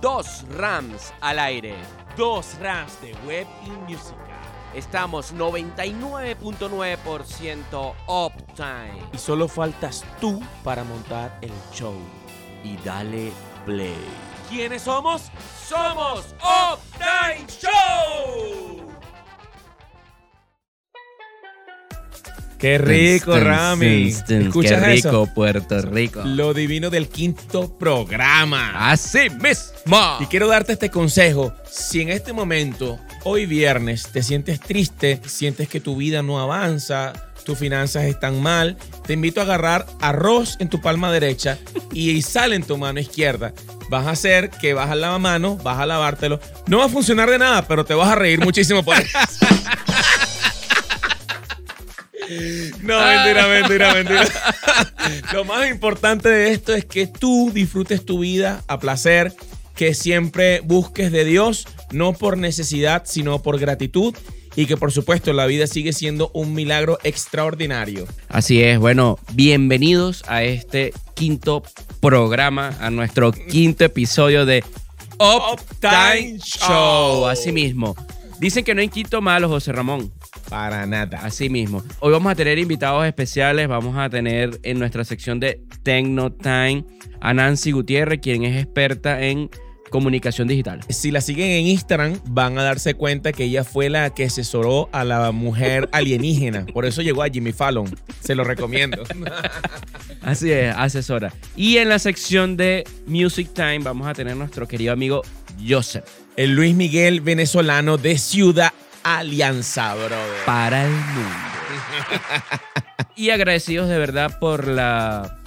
dos Rams al aire. Dos Rams de web y música. Estamos 99.9% uptime. Y solo faltas tú para montar el show. Y dale play. ¿Quiénes somos? Somos Uptime Show. Qué rico, tun, Rami. tun. ¿Escuchas Qué rico, eso? Puerto Rico. Lo divino del quinto programa. Así mismo. Y quiero darte este consejo. Si en este momento, hoy viernes, te sientes triste, sientes que tu vida no avanza, tus finanzas están mal, te invito a agarrar arroz en tu palma derecha y sal en tu mano izquierda. Vas a hacer que vas a lavar mano, vas a lavártelo. No va a funcionar de nada, pero te vas a reír muchísimo por eso. No, mentira, mentira, mentira. Lo más importante de esto es que tú disfrutes tu vida a placer, que siempre busques de Dios, no por necesidad, sino por gratitud. Y que por supuesto la vida sigue siendo un milagro extraordinario. Así es, bueno, bienvenidos a este quinto programa, a nuestro quinto episodio de Uptime Show. Así mismo. Dicen que no hay quinto malo, José Ramón. Para nada. Así mismo. Hoy vamos a tener invitados especiales. Vamos a tener en nuestra sección de Tecno Time a Nancy Gutiérrez, quien es experta en comunicación digital. Si la siguen en Instagram, van a darse cuenta que ella fue la que asesoró a la mujer alienígena. Por eso llegó a Jimmy Fallon. Se lo recomiendo. Así es, asesora. Y en la sección de Music Time vamos a tener nuestro querido amigo Joseph El Luis Miguel venezolano de Ciudad Alianza, brother. para el mundo. y agradecidos de verdad por la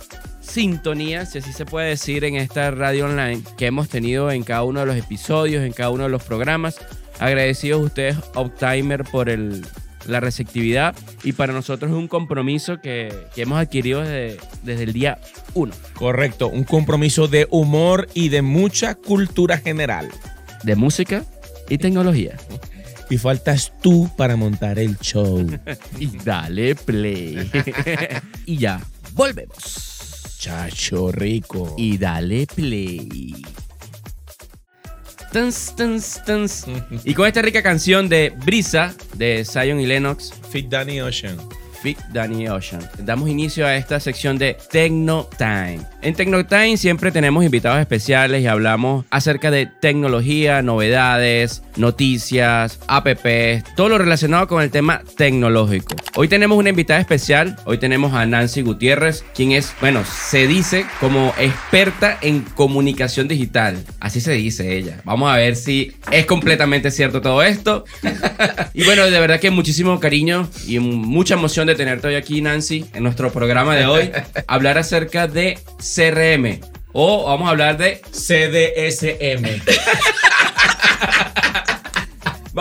sintonía, si así se puede decir, en esta radio online que hemos tenido en cada uno de los episodios, en cada uno de los programas. Agradecidos ustedes, Optimer, por el, la receptividad y para nosotros es un compromiso que, que hemos adquirido desde, desde el día 1 Correcto, un compromiso de humor y de mucha cultura general. de música y tecnología. Y faltas tú para montar el show. Y dale play. y ya, volvemos. Chacho rico. y dale play. Tuns, tuns, tuns. Y con esta rica canción de Brisa de Zion y Lennox, Fit Danny Ocean. Fit Danny Ocean, damos inicio a esta sección de Tecno Time. En Tecno Time siempre tenemos invitados especiales y hablamos acerca de tecnología, novedades, noticias, apps, todo lo relacionado con el tema tecnológico. Hoy tenemos una invitada especial, hoy tenemos a Nancy Gutiérrez, quien es, bueno, se dice como experta en comunicación digital. Así se dice ella. Vamos a ver si es completamente cierto todo esto. y bueno, de verdad que muchísimo cariño y mucha emoción de tenerte hoy aquí, Nancy, en nuestro programa de hoy. hablar acerca de CRM. O vamos a hablar de CDSM.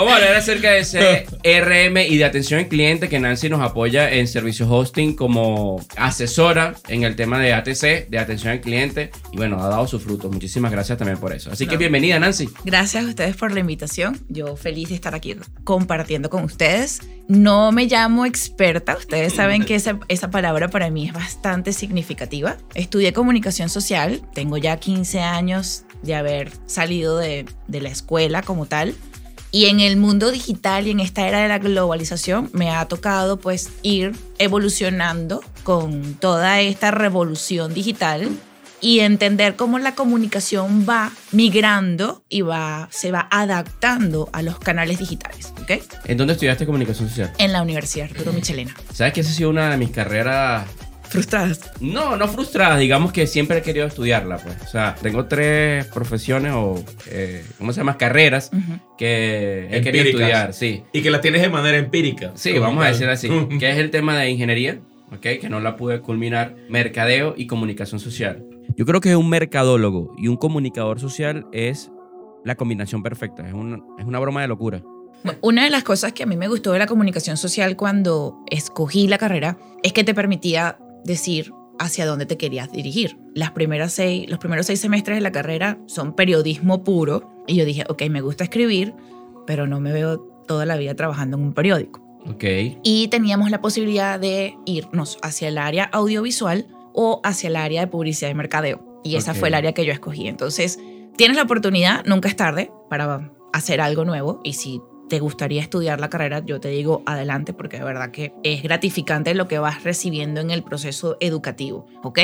Vamos a hablar acerca de CRM y de atención al cliente que Nancy nos apoya en servicios hosting como asesora en el tema de ATC, de atención al cliente. Y bueno, ha dado sus frutos. Muchísimas gracias también por eso. Así que No. bienvenida, Nancy. Gracias a ustedes por la invitación. Yo feliz de estar aquí compartiendo con ustedes. No me llamo experta. Ustedes saben que esa, esa palabra para mí es bastante significativa. Estudié comunicación social. Tengo ya 15 años de haber salido de, de la escuela como tal. Y en el mundo digital y en esta era de la globalización me ha tocado pues ir evolucionando con toda esta revolución digital y entender cómo la comunicación va migrando y va, se va adaptando a los canales digitales, ¿ok? ¿En dónde estudiaste comunicación social? En la Universidad Arturo Michelena. ¿Sabes que esa ha sido una de mis carreras Frustradas. No, no frustrada, digamos que siempre he querido estudiarla, pues. O sea, tengo tres profesiones o, eh, ¿cómo se llama? Carreras que he querido estudiar, sí. Y que la tienes de manera empírica. Sí, vamos a decir así, que es el tema de ingeniería, ¿ok? Que no la pude culminar, mercadeo y comunicación social. Yo creo que un mercadólogo y un comunicador social es la combinación perfecta, es una, es una broma de locura. Una de las cosas que a mí me gustó de la comunicación social cuando escogí la carrera es que te permitía decir hacia dónde te querías dirigir. Las primeras seis, los primeros seis semestres de la carrera son periodismo puro y yo dije, ok, me gusta escribir, pero no me veo toda la vida trabajando en un periódico. ¿Ok? Y teníamos la posibilidad de irnos hacia el área audiovisual o hacia el área de publicidad y mercadeo. Y esa fue el área que yo escogí. Entonces, tienes la oportunidad, nunca es tarde para hacer algo nuevo y si te gustaría estudiar la carrera, yo te digo adelante porque de verdad que es gratificante lo que vas recibiendo en el proceso educativo, ¿ok?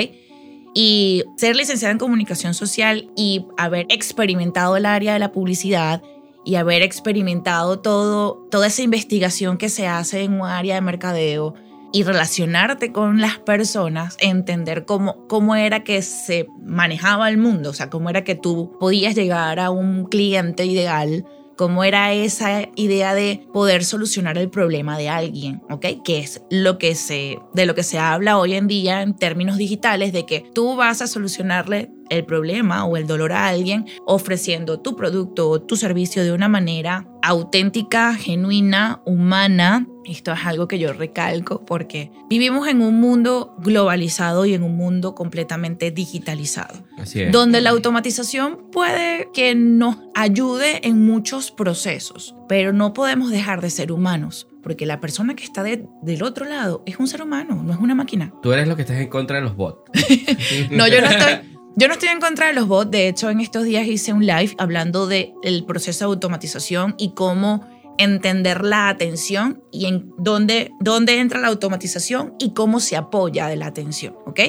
Y ser licenciada en comunicación social y haber experimentado el área de la publicidad y haber experimentado todo, toda esa investigación que se hace en un área de mercadeo y relacionarte con las personas, entender cómo, cómo era que se manejaba el mundo, o sea, cómo era que tú podías llegar a un cliente ideal cómo era esa idea de poder solucionar el problema de alguien, ¿ok? Que es lo que se, de lo que se habla hoy en día en términos digitales, de que tú vas a solucionarle el problema o el dolor a alguien ofreciendo tu producto o tu servicio de una manera auténtica, genuina, humana. Esto es algo que yo recalco porque vivimos en un mundo globalizado y en un mundo completamente digitalizado. Así es. Donde la automatización puede que nos ayude en muchos procesos, pero no podemos dejar de ser humanos. Porque la persona que está de- del otro lado es un ser humano, no es una máquina. Tú eres lo que estás en contra de los bots. No, yo no estoy. Yo no estoy en contra de los bots. De hecho, en estos días hice un live hablando del proceso de automatización y cómo entender la atención y en dónde, dónde entra la automatización y cómo se apoya de la atención, ¿ok?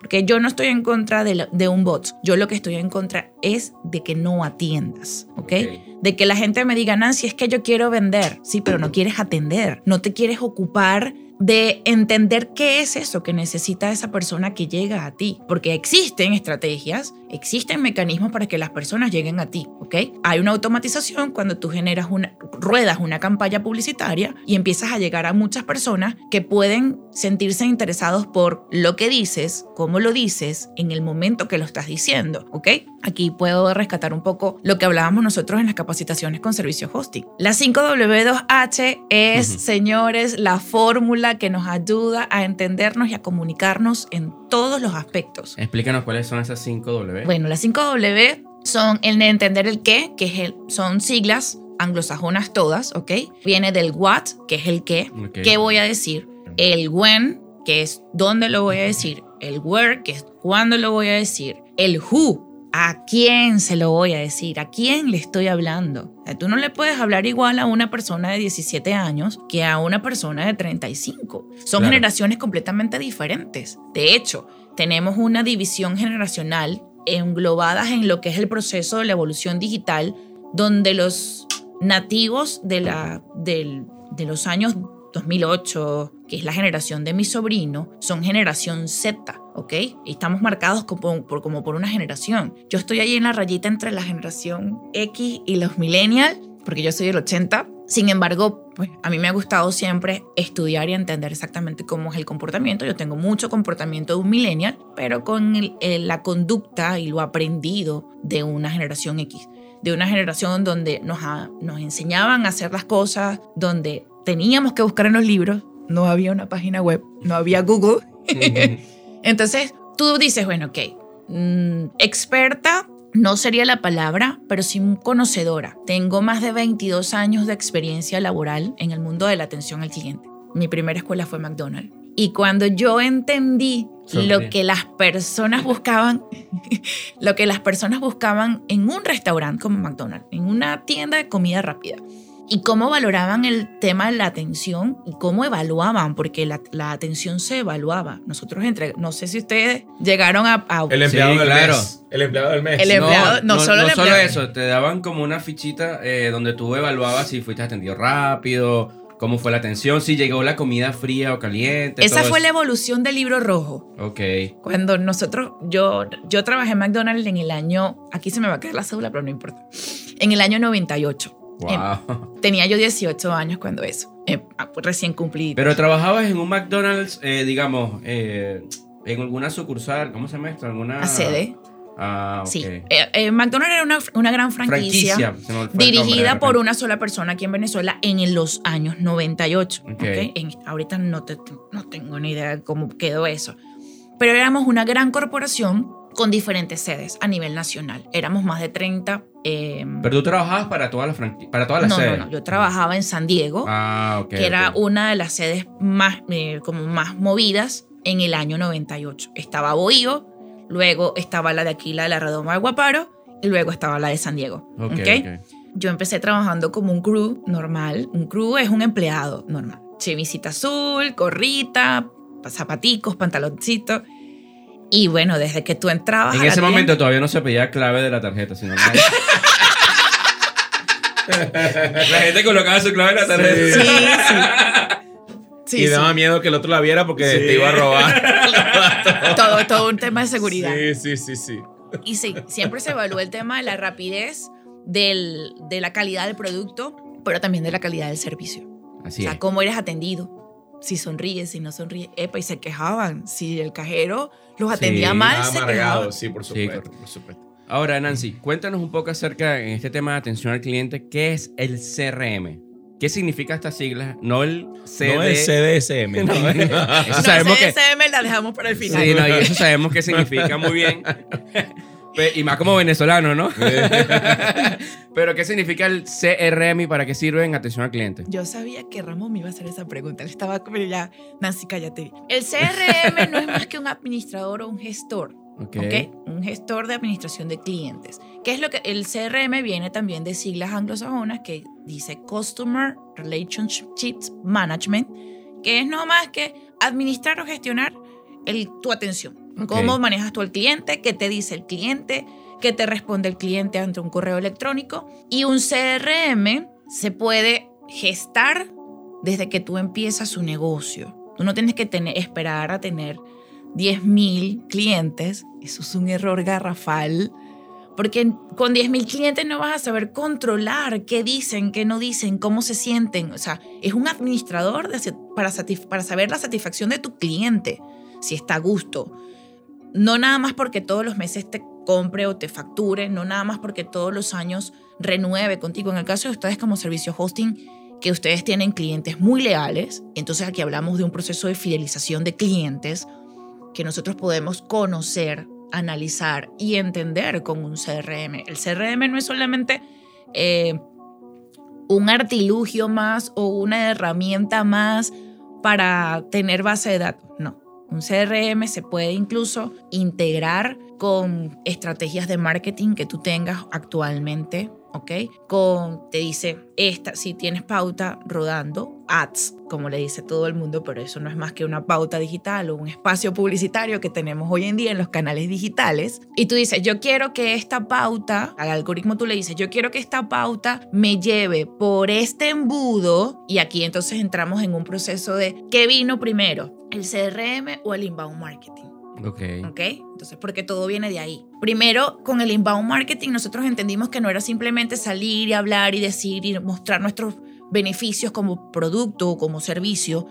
Porque yo no estoy en contra de, de un bot. Yo lo que estoy en contra es de que no atiendas, ¿ok? De que la gente me diga, Nancy, es que yo quiero vender. Sí, pero no quieres atender. No te quieres ocupar de entender qué es eso que necesita esa persona que llega a ti. Porque existen estrategias, existen mecanismos para que las personas lleguen a ti, ¿ok? Hay una automatización cuando tú generas una, ruedas una campaña publicitaria y empiezas a llegar a muchas personas que pueden sentirse interesados por lo que dices, cómo lo dices, en el momento que lo estás diciendo, ¿ok? Aquí puedo rescatar un poco lo que hablábamos nosotros en las capacitaciones con servicio hosting. La 5W2H es, Ujú. señores, la fórmula que nos ayuda a entendernos y a comunicarnos en todos los aspectos. Explícanos cuáles son esas 5 W. Bueno, las 5W son el de entender el qué, que es el- son siglas anglosajonas todas, ¿ok? Viene del what, que es el qué, Ok. qué voy a decir, el when, que es dónde lo voy a decir, el where, que es cuándo lo voy a decir, el who, a quién se lo voy a decir, a quién le estoy hablando. O sea, tú no le puedes hablar igual a una persona de 17 años que a una persona de 35. Son Claro. generaciones completamente diferentes. De hecho, tenemos una división generacional englobadas en lo que es el proceso de la evolución digital, donde los nativos de, la, de los años 2008, que es la generación de mi sobrino, son generación Z, ¿ok? Y estamos marcados como por, una generación. Yo estoy ahí en la rayita entre la generación X y los millennials, porque yo soy del 80. Sin embargo, pues a mí me ha gustado siempre estudiar y entender exactamente cómo es el comportamiento. Yo tengo mucho comportamiento de un millennial, pero con la conducta y lo aprendido de una generación X de una generación donde nos, nos enseñaban a hacer las cosas, donde teníamos que buscar en los libros, no había una página web, no había Google. Entonces tú dices, bueno, ok, mm, experta no sería la palabra, pero sí conocedora. Tengo más de 22 años de experiencia laboral en el mundo de la atención al cliente. Mi primera escuela fue McDonald's. Y cuando yo entendí lo que las personas buscaban, lo que las personas buscaban en un restaurante como McDonald's, en una tienda de comida rápida, y cómo valoraban el tema de la atención y cómo evaluaban, porque la, la atención se evaluaba. Nosotros entre, no sé si ustedes llegaron a... a- El empleado Sí, del claro. mes. El empleado del mes. El em- empleado- no solo el empleado. eso, te daban como una fichita eh, donde tú evaluabas si fuiste atendido rápido, cómo fue la atención, si llegó la comida fría o caliente. esa todo fue la eso. evolución del libro rojo. Ok. Cuando nosotros, yo, yo trabajé en McDonald's en el año, aquí se me va a caer la cédula, pero no importa, en el año 98. Wow. Tenía yo 18 años cuando eso, eh, recién cumplí. Pero trabajabas en un McDonald's, eh, digamos, eh, en alguna sucursal, ¿cómo se llama esto? ¿Alguna a sede. Ah, ok. Sí. Eh, eh, McDonald's era una, una gran franquicia, Franquicia. dirigida por una sola persona aquí en Venezuela en los años 98. Ok. ¿ok? En- ahorita no, te- no tengo ni idea de cómo quedó eso. Pero éramos una gran corporación con diferentes sedes a nivel nacional. Éramos más de 30. eh, Pero tú trabajabas para todas las para todas las no, sedes. no, no. Yo trabajaba en San Diego, Ah, ok. que era ok. una de las sedes más, eh, como más movidas en el año 98. Estaba Bohío, luego estaba la de aquí, la de la Redoma de Guaparo, y luego estaba la de San Diego. Ok, ¿ok? ok. Yo empecé trabajando como un crew normal. Un crew es un empleado normal. Chemisita azul, gorrita, zapaticos, pantaloncitos. Y bueno, desde que tú entrabas. En a la ese tienda- momento todavía no se pedía clave de la tarjeta, sino la... la gente colocaba su clave en la tarjeta. Sí, sí. Sí, y sí. daba miedo que el otro la viera porque Sí. te iba a robar. Todo, todo un tema de seguridad. Sí, sí, sí, sí. Y sí, siempre se evalúa el tema de la rapidez, del, de la calidad del producto, pero también de la calidad del servicio. Así o sea, es. cómo eres atendido. Si sonríes, si no sonríes. Epa, y se quejaban. Si el cajero los atendía Sí, mal, se quejaban. sí, por Sí, supuesto, correcto. por supuesto. Ahora, Nancy, cuéntanos un poco acerca en este tema de atención al cliente, ¿qué es el CRM? ¿Qué significa estas siglas? No el CD. No el CDSM. No, eso No, sabemos que. CSM la dejamos para el final. Sí, no, y eso sabemos que significa muy bien. Y más como venezolano, ¿no? Pero ¿qué significa el CRM y para qué sirve en atención al cliente? Yo sabía que Ramón me iba a hacer esa pregunta. Él estaba como ya, Nancy, cállate. El CRM no es más que un administrador o un gestor. Ok. ¿ok? Un gestor de administración de clientes. ¿Qué es lo que el CRM viene también de siglas anglosajonas que dice Customer Relationships Management, que es no más que administrar o gestionar el, tu atención. Ok. Cómo manejas tú al cliente, qué te dice el cliente, qué te responde el cliente ante un correo electrónico. Y un CRM se puede gestar desde que tú empiezas su negocio. Tú no tienes que tener, esperar a tener 10.000 clientes. Eso es un error garrafal. Porque con 10.000 clientes no vas a saber controlar qué dicen, qué no dicen, cómo se sienten. O sea, es un administrador de para, para saber la satisfacción de tu cliente, si está a gusto. No nada más porque todos los meses te compre o te facture, no nada más porque todos los años renueve contigo. En el caso de ustedes como servicio hosting, que ustedes tienen clientes muy leales, entonces aquí hablamos de un proceso de fidelización de clientes que nosotros podemos conocer, analizar y entender con un CRM. El CRM no es solamente eh, un artilugio más o una herramienta más para tener base de datos. No. Un CRM se puede incluso integrar con estrategias de marketing que tú tengas actualmente, ¿ok? Con, te dice, esta, si tienes pauta rodando, ads, como le dice todo el mundo, pero eso no es más que una pauta digital o un espacio publicitario que tenemos hoy en día en los canales digitales. Y tú dices, yo quiero que esta pauta, al algoritmo tú le dices, yo quiero que esta pauta me lleve por este embudo. Y aquí entonces entramos en un proceso de, ¿qué vino primero? ¿El CRM o el inbound marketing? Ok. ¿Ok? Entonces, porque todo viene de ahí. Primero, con el inbound marketing, nosotros entendimos que no era simplemente salir y hablar y decir y mostrar nuestros beneficios como producto o como servicio,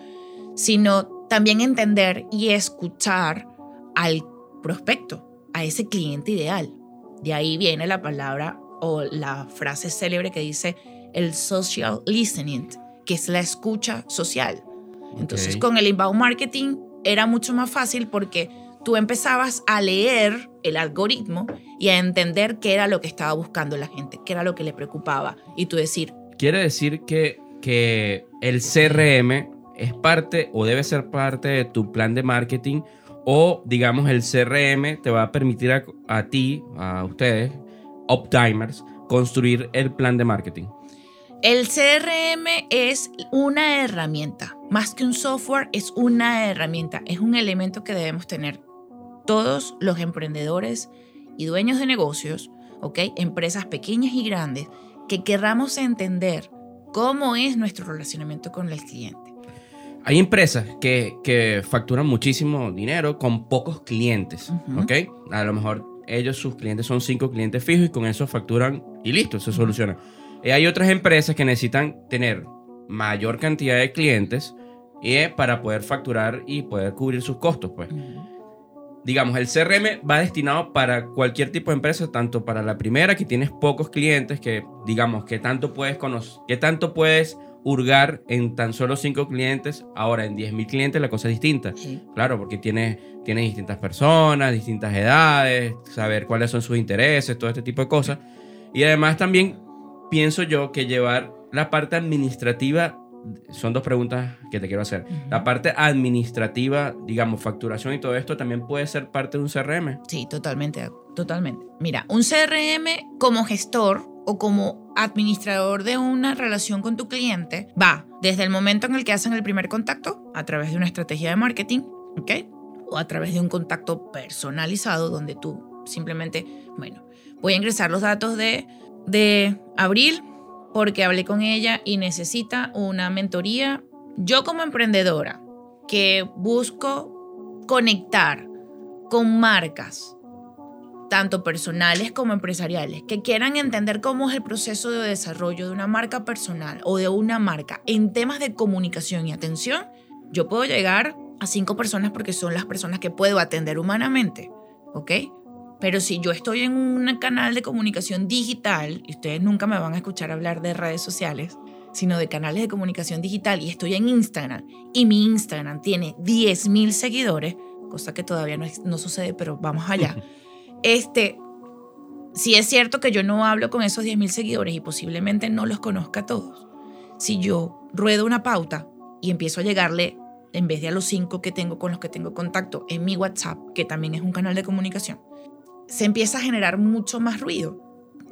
sino también entender y escuchar al prospecto, a ese cliente ideal. De ahí viene la palabra o la frase célebre que dice el social listening, que es la escucha social. Entonces, con el inbound marketing era mucho más fácil porque tú empezabas a leer el algoritmo y a entender qué era lo que estaba buscando la gente, qué era lo que le preocupaba. Y tú decir, Quiere decir que, que el CRM es parte o debe ser parte de tu plan de marketing o digamos el CRM te va a permitir a, a ti, a ustedes, Optimers, construir el plan de marketing. el CRM es una herramienta, más que un software, es una herramienta, es un elemento que debemos tener todos los emprendedores y dueños de negocios, ¿ok? Empresas pequeñas y grandes, que querramos entender cómo es nuestro relacionamiento con el cliente. Hay empresas que, que facturan muchísimo dinero con pocos clientes. ¿ok? A lo mejor ellos, sus clientes son cinco clientes fijos y con eso facturan y listo, se soluciona. Y hay otras empresas que necesitan tener mayor cantidad de clientes eh, para poder facturar y poder cubrir sus costos, pues. Digamos, el CRM va destinado para cualquier tipo de empresa, tanto para la primera, que tienes pocos clientes, que digamos, que tanto puedes conocer, que tanto puedes hurgar en tan solo cinco clientes, ahora en 10.000 clientes la cosa es distinta. Sí. Claro, porque tienes, tienes distintas personas, distintas edades, saber cuáles son sus intereses, todo este tipo de cosas. Y además también pienso yo que llevar la parte administrativa, son dos preguntas que te quiero hacer. La parte administrativa, digamos, facturación y todo esto también puede ser parte de un CRM. Sí, totalmente. Totalmente. Mira, un CRM como gestor o como administrador de una relación con tu cliente va desde el momento en el que hacen el primer contacto a través de una estrategia de marketing, ¿ok? O a través de un contacto personalizado donde tú simplemente, bueno, voy a ingresar los datos de, de Abril porque hablé con ella y necesita una mentoría. Yo como emprendedora que busco conectar con marcas, tanto personales como empresariales, que quieran entender cómo es el proceso de desarrollo de una marca personal o de una marca en temas de comunicación y atención, yo puedo llegar a cinco personas porque son las personas que puedo atender humanamente, ¿ok? Pero si yo estoy en un canal de comunicación digital, y ustedes nunca me van a escuchar hablar de redes sociales, sino de canales de comunicación digital, y estoy en Instagram, y mi Instagram tiene 10.000 seguidores, cosa que todavía no, no sucede, pero vamos allá. Este, si es cierto que yo no hablo con esos 10.000 seguidores y posiblemente no los conozca a todos. Si yo ruedo una pauta y empiezo a llegarle, en vez de a los cinco que tengo con los que tengo contacto, en mi WhatsApp, que también es un canal de comunicación, se empieza a generar mucho más ruido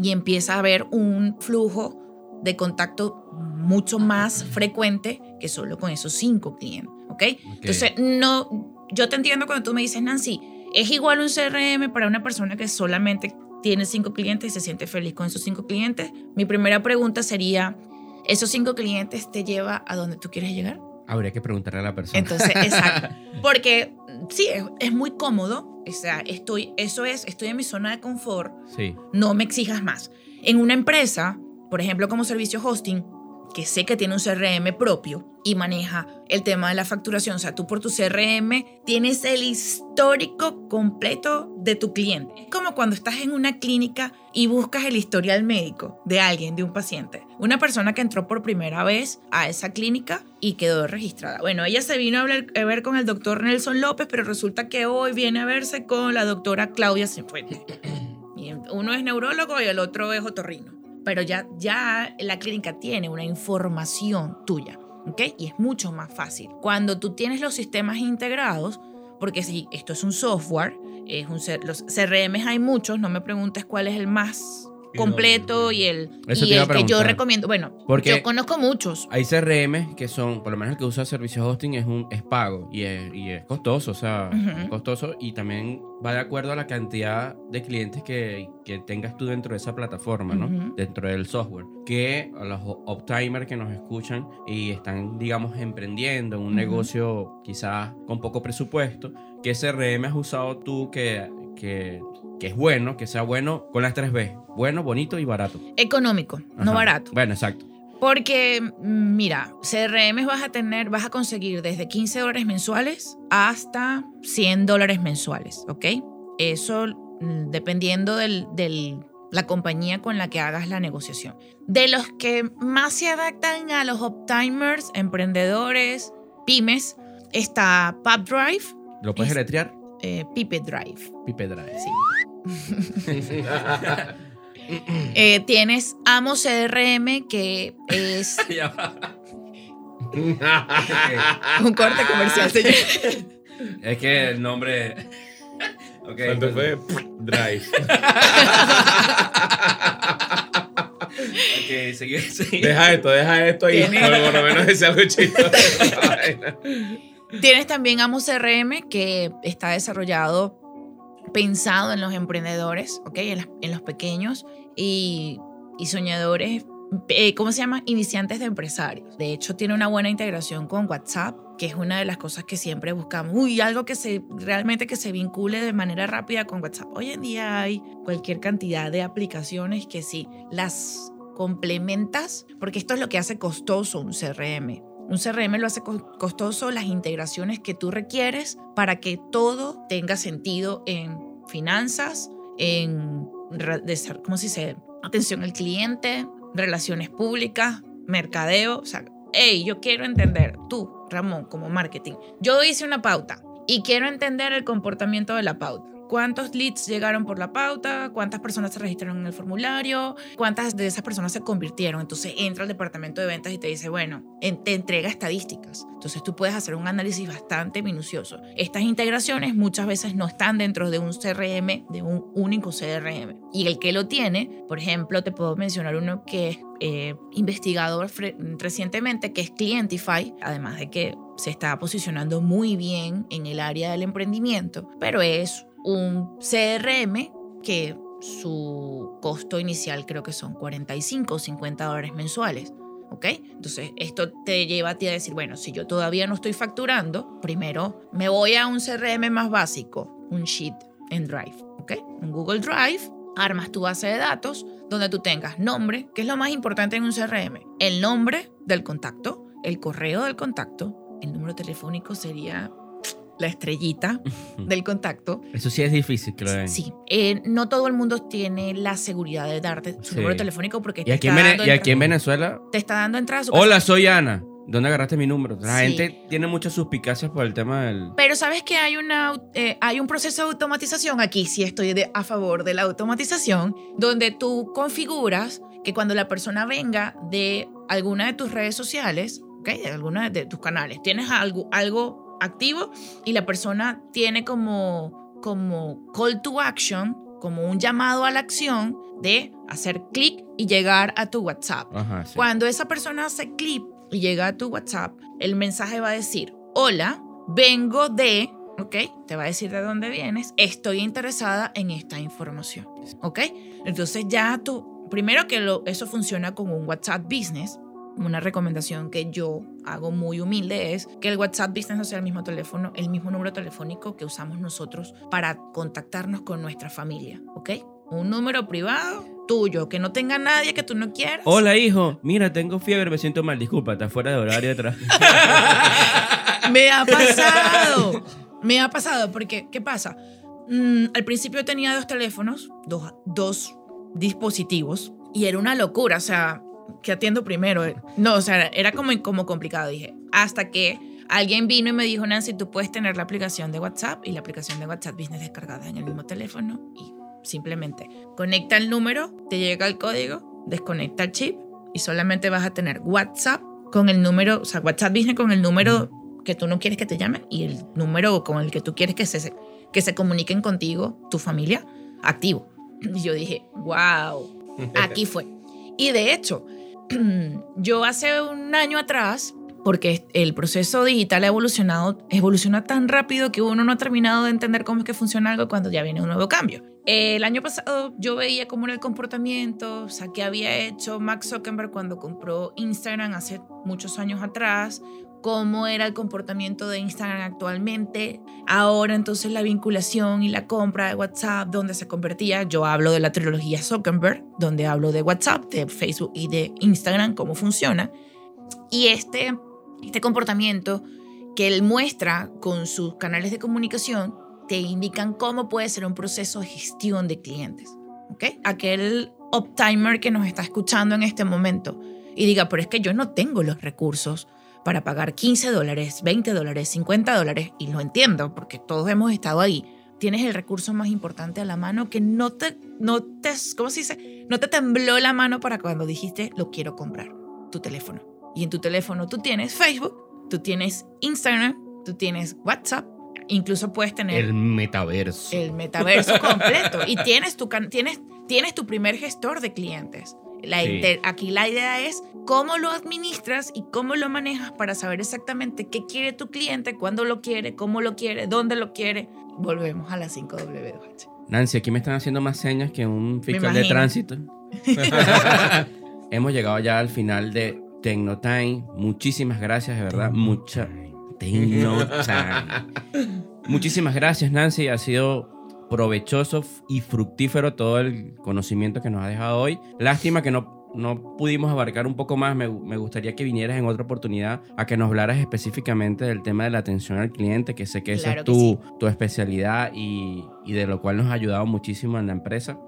y empieza a haber un flujo de contacto mucho más frecuente que solo con esos cinco clientes, ¿ok? Entonces, no, yo te entiendo cuando tú me dices, Nancy, es igual un CRM para una persona que solamente tiene cinco clientes y se siente feliz con esos cinco clientes. Mi primera pregunta sería, ¿esos cinco clientes te lleva a donde tú quieres llegar? Habría que preguntarle a la persona. Entonces, exacto. Porque sí, es, es muy cómodo. O sea, estoy, eso es, estoy en mi zona de confort. sí. No me exijas más. En una empresa, por ejemplo, como servicio hosting, que sé que tiene un CRM propio y maneja el tema de la facturación, o sea, tú por tu CRM tienes el histórico completo de tu cliente. Es como cuando estás en una clínica y buscas el historial médico de alguien, de un paciente. Una persona que entró por primera vez a esa clínica y quedó registrada. Bueno, ella se vino a, hablar- a ver con el doctor Nelson López, pero resulta que hoy viene a verse con la doctora Claudia Cifuentes. Uno es neurólogo y el otro es otorrino. Pero ya, ya la clínica tiene una información tuya, ¿ok? Y es mucho más fácil. Cuando tú tienes los sistemas integrados, porque si esto es un software, es un, los CRMs hay muchos, no me preguntes cuál es el más completo y el, Eso y el que yo recomiendo. Bueno, Porque- yo conozco muchos. Hay CRM que son, por lo menos el que usa servicio hosting es un es pago y es, y es costoso, o sea, es costoso y también va de acuerdo a la cantidad de clientes que, que tengas tú dentro de esa plataforma, ¿no? Dentro del software. Que a los optimers que nos escuchan y están, digamos, emprendiendo en un negocio quizás con poco presupuesto, ¿qué CRM has usado tú que, que, que es bueno, que sea bueno con las tres B? Bueno, bonito y barato. Económico, no barato. Bueno, exacto. Porque, mm, mira, CRM vas a tener, vas a conseguir desde 15 dólares mensuales hasta 100 dólares mensuales, ¿ok? Eso mm, dependiendo de del, la compañía con la que hagas la negociación. De los que más se adaptan a los optimers, emprendedores, pymes, está PubDrive, ¿Lo puedes Es- deletrear? Eh, Pipe Drive. Pipe Drive. Eh, tienes Amo CRM, que es un corte comercial, señor. Es que el nombre. Ok. ¿Cuánto fue? Drive. Ok, sigue, sigue. Deja esto, deja esto y Tiene- por lo menos ese algo chistoso. Tienes también Amo CRM, que está desarrollado, pensado en los emprendedores, ¿ok? En, los pequeños y, y soñadores, eh, ¿cómo se llama? Iniciantes de empresarios. De hecho, tiene una buena integración con WhatsApp, que es una de las cosas que siempre buscamos. Uy, algo que se realmente que se vincule de manera rápida con WhatsApp. Hoy en día hay cualquier cantidad de aplicaciones que sí las complementas, porque esto es lo que hace costoso un CRM. Un CRM lo hace co- costoso las integraciones que tú requieres para que todo tenga sentido en finanzas, en ¿cómo se dice? Atención al cliente, relaciones públicas, mercadeo. O sea, hey, yo quiero entender, tú, Ramón, como marketing, yo hice una pauta y quiero entender el comportamiento de la pauta. Cuántos leads llegaron por la pauta, cuántas personas se registraron en el formulario, cuántas de esas personas se convirtieron. Entonces entra al departamento de ventas y te dice, bueno, te entrega estadísticas. Entonces tú puedes hacer un análisis bastante minucioso. Estas integraciones muchas veces no están dentro de un CRM, de un único CRM. Y el que lo tiene, por ejemplo, te puedo mencionar uno que es eh, recientemente, que es Clientify, además de que se está posicionando muy bien en el área del emprendimiento, pero es un CRM que su costo inicial creo que son 45 o 50 dólares mensuales. ¿Ok? Entonces, esto te lleva a ti a decir, bueno, si yo todavía no estoy facturando, primero me voy a un CRM más básico, un Sheet en Drive. ¿Ok? Un Google Drive, armas tu base de datos donde tú tengas nombre, que es lo más importante en un CRM, el nombre del contacto, el correo del contacto, el número telefónico sería la estrellita del contacto. Eso sí es difícil, creo. Sí. Eh, no todo el mundo tiene la seguridad de darte su número telefónico porque ¿Y, aquí, en, ¿y aquí en Venezuela? Te está dando entrada a Hola, soy Ana. ¿Dónde agarraste mi número? La gente tiene muchas suspicacias por el tema del... Pero sabes que hay, una, eh, hay un proceso de automatización, aquí sí estoy a favor de la automatización, donde tú configuras que cuando la persona venga de alguna de tus redes sociales, ¿okay? de alguna de tus canales, tienes algo, algo activo y la persona tiene como, como call to action, como un llamado a la acción de hacer clic y llegar a tu WhatsApp. Cuando esa persona hace clic y llega a tu WhatsApp, el mensaje va a decir, hola, vengo de, ¿ok? Te va a decir de dónde vienes, estoy interesada en esta información, ¿ok? Entonces ya tú, primero que lo, eso funciona con un WhatsApp Business, una recomendación que yo hago muy humilde es que el WhatsApp Business no sea el mismo teléfono, el mismo número telefónico que usamos nosotros para contactarnos con nuestra familia, ¿ok? Un número privado tuyo, que no tenga nadie que tú no quieras. Hola, hijo. Mira, tengo fiebre, me siento mal. Disculpa, está fuera de horario atrás. me ha pasado. Me ha pasado porque, ¿qué pasa? Mm, al principio tenía dos teléfonos, dos, dos dispositivos, y era una locura. O sea, que atiendo primero. No, o sea, era como, como complicado, dije. Hasta que alguien vino y me dijo, Nancy, tú puedes tener la aplicación de WhatsApp y la aplicación de WhatsApp Business descargada en el mismo teléfono y simplemente conecta el número, te llega el código, desconecta el chip y solamente vas a tener WhatsApp con el número, o sea, WhatsApp Business con el número que tú no quieres que te llamen y el número con el que tú quieres que se, que se comuniquen contigo, tu familia, activo. Y yo dije, wow, aquí fue. Y de hecho, yo hace un año atrás, porque el proceso digital ha evolucionado, evoluciona tan rápido que uno no ha terminado de entender cómo es que funciona algo cuando ya viene un nuevo cambio. El año pasado yo veía cómo era el comportamiento, o sea, qué había hecho Max Zuckerberg cuando compró Instagram hace muchos años atrás, cómo era el comportamiento de Instagram actualmente. Ahora entonces la vinculación y la compra de WhatsApp, donde se convertía, yo hablo de la trilogía Zuckerberg, donde hablo de WhatsApp, de Facebook y de Instagram, cómo funciona. Y este, este comportamiento que él muestra con sus canales de comunicación, te indican cómo puede ser un proceso de gestión de clientes. ¿ok? Aquel optimer que nos está escuchando en este momento y diga, pero es que yo no tengo los recursos para pagar 15 dólares, 20 dólares, 50 dólares, y lo entiendo porque todos hemos estado ahí, tienes el recurso más importante a la mano que no te, no te, ¿cómo se dice? No te tembló la mano para cuando dijiste, lo quiero comprar, tu teléfono. Y en tu teléfono tú tienes Facebook, tú tienes Instagram, tú tienes WhatsApp, incluso puedes tener... El metaverso. El metaverso completo. Y tienes tu, tienes, tienes tu primer gestor de clientes. La aquí la idea es cómo lo administras y cómo lo manejas para saber exactamente qué quiere tu cliente, cuándo lo quiere, cómo lo quiere, dónde lo quiere. Volvemos a las 5W2H. Nancy, aquí me están haciendo más señas que un fiscal de tránsito. Hemos llegado ya al final de Tecnotime. Muchísimas gracias, de verdad. Mucha Tecnotime. Muchísimas gracias, Nancy. Ha sido provechoso y fructífero todo el conocimiento que nos ha dejado hoy. Lástima que no, no pudimos abarcar un poco más. Me, gustaría que vinieras en otra oportunidad a que nos hablaras específicamente del tema de la atención al cliente, que sé que esa es tu, tu especialidad y, y de lo cual nos ha ayudado muchísimo en la empresa.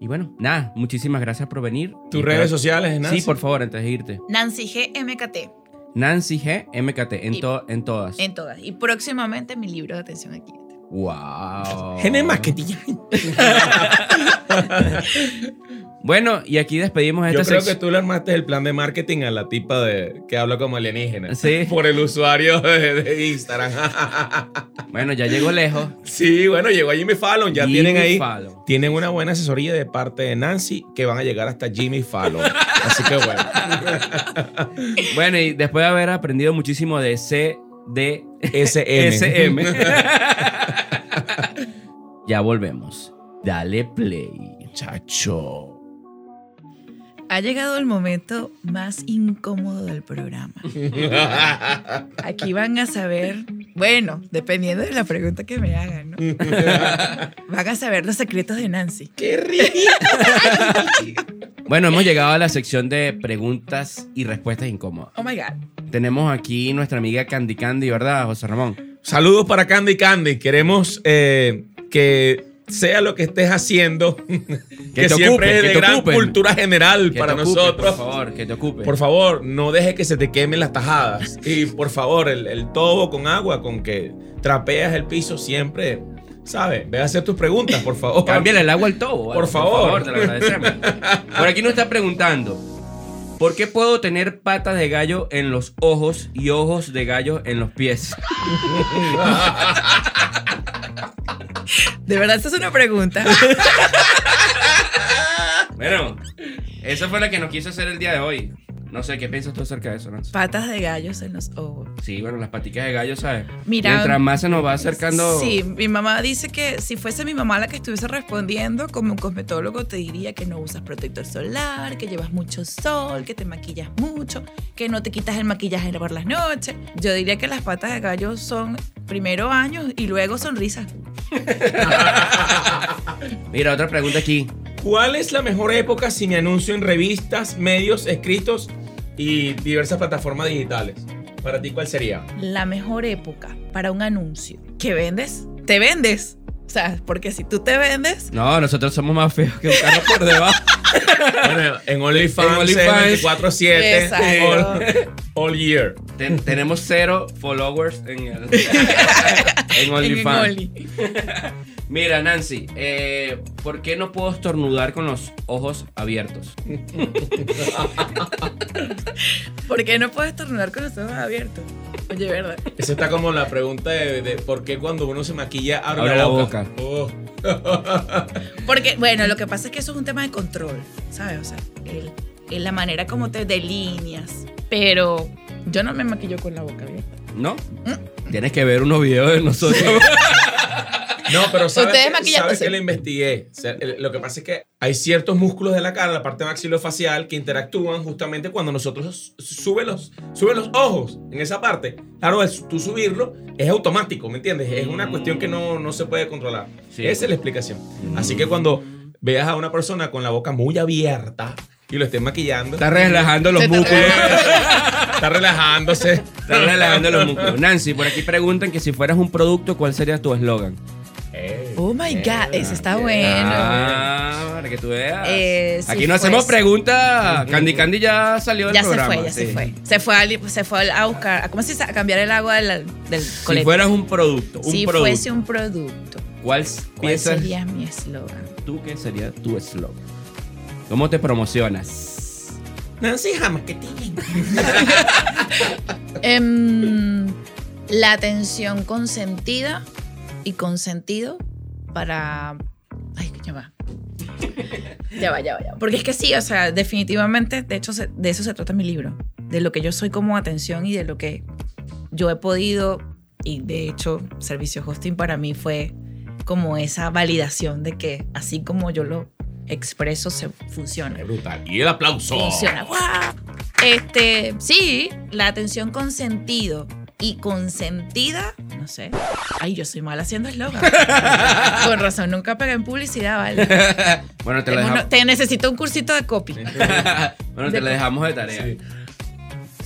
Y bueno, nada, muchísimas gracias por venir. ¿Tus redes sociales, Nancy? Sí, por favor, antes de irte. Nancy GMKT. Nancy G, MKT, en, en todas. En todas. Y próximamente mi libro de atención cliente. Wow. Gene marketing. Bueno, y aquí despedimos esta Yo creo que tú le armaste el plan de marketing a la tipa de que habla como alienígena. Sí. Por el usuario de, de Instagram. Bueno, ya llegó lejos. sí, bueno, llegó Jimmy Fallon. Ya Jimmy tienen ahí. Fallon. Tienen una buena asesoría de parte de Nancy que van a llegar hasta Jimmy Fallon. Así que bueno. Bueno, y después de haber aprendido muchísimo de C, D, SM. SM. Ya volvemos. Dale play. Chacho. Ha llegado el momento más incómodo del programa. Aquí van a saber, bueno, dependiendo de la pregunta que me hagan, ¿no? Van a saber los secretos de Nancy. ¡Qué rico! Bueno, hemos llegado a la sección de preguntas y respuestas incómodas. Oh my God. Tenemos aquí nuestra amiga Candy Candy, ¿verdad, José Ramón? Saludos para Candy Candy. Queremos eh, que sea lo que estés haciendo, que, te siempre es que de gran ocupen. cultura general Que para nosotros. Por favor, que te ocupe. Por favor, no deje que se te quemen las tajadas. Y por favor, el, el tobo con agua, con que trapeas el piso siempre, ¿sabes? Ve a hacer tus preguntas, por favor. Cámbiale el agua al tobo. ¿vale? Por favor. te lo agradecemos. Por aquí nos está preguntando. ¿Por qué puedo tener patas de gallo en los ojos y ojos de gallo en los pies? De verdad, esta es una pregunta. Bueno, esa fue la que nos quiso hacer el día de hoy. No sé, ¿qué piensas tú acerca de eso, Nancy? Patas de gallos en los ojos. Sí, bueno, las paticas de gallo, ¿sabes? Mira, Mientras más se nos va acercando... Sí, mi mamá dice que si fuese mi mamá la que estuviese respondiendo, como un cosmetólogo te diría que no usas protector solar, que llevas mucho sol, que te maquillas mucho, que no te quitas el maquillaje por las noches. Yo diría que las patas de gallo son primero años y luego sonrisas. Mira, otra pregunta aquí. ¿Cuál es la mejor época si me anuncio en revistas, medios escritos y diversas plataformas digitales? Para ti, ¿cuál sería? La mejor época para un anuncio. ¿Qué vendes? ¿Te vendes? O sea, porque si tú te vendes, No, nosotros somos más feos que un carro por debajo. Bueno, en OnlyFans, En OnlyFans. 24-7, Exacto. all, all year. Ten- tenemos cero followers en, el- en en OnlyFans. Only. Mira, Nancy, eh, ¿por qué no puedo estornudar con los ojos abiertos? ¿Por qué no puedes tornar con los ojos abiertos? Oye, ¿verdad? Esa está como la pregunta de, de por qué cuando uno se maquilla abre, Abre la la boca. boca. Oh. Porque, bueno, lo que pasa es que eso es un tema de control, ¿sabes? O sea, el, el- la manera como te delineas. Pero yo no me maquillo con la boca abierta. ¿No? Tienes que ver unos videos de nosotros. No, pero ¿sabes, Ustedes que. ¿sabes que investigué? O sea, el- lo que pasa es que hay ciertos músculos de la cara, la parte maxilofacial, que interactúan justamente cuando nosotros sube los, sube los ojos en esa parte. Claro, el- tú subirlo es automático, ¿me entiendes? Es una cuestión que no, no se puede controlar. Sí. Esa es la explicación. Así que cuando veas a una persona con la boca muy abierta y lo estés maquillando, Está relajando los músculos. está relajándose. Está relajando los músculos. Nancy, por aquí preguntan que si fueras un producto, ¿cuál sería tu eslogan? Oh my God, ese está bueno. Ah, para que tú veas. Eh, aquí no hacemos fuese- preguntas. Candy Candy ya salió del Ya se programa. fue, ya se fue. Se fue, al- se fue a buscar, a- ¿cómo se dice? A cambiar el agua del, del Si colete. fueras un producto, un si producto, fuese un producto, ¿cuál ¿cuál sería mi eslogan? tú que sería tu eslogan? ¿Cómo te promocionas? Nancy Hamas, que tiene. Em, la atención consentida y consentido para. Ay, ya va. Ya va, ya va, ya va. Porque es que sí, o sea, definitivamente, de hecho, de eso se trata mi libro. De lo que yo soy como atención y de lo que yo he podido. Y de hecho, servicio hosting para mí fue como esa validación de que así como yo lo expreso, se funciona. Qué brutal. Y el aplauso. Funciona. ¡Guau! Este, sí, la atención con sentido y consentida, no sé. Ay, yo soy mala haciendo eslogan. con razón, nunca pegué en publicidad, ¿vale? Bueno, te uno- dejamos. te necesito un cursito de copy. bueno, te lo dejamos de tarea. Sí.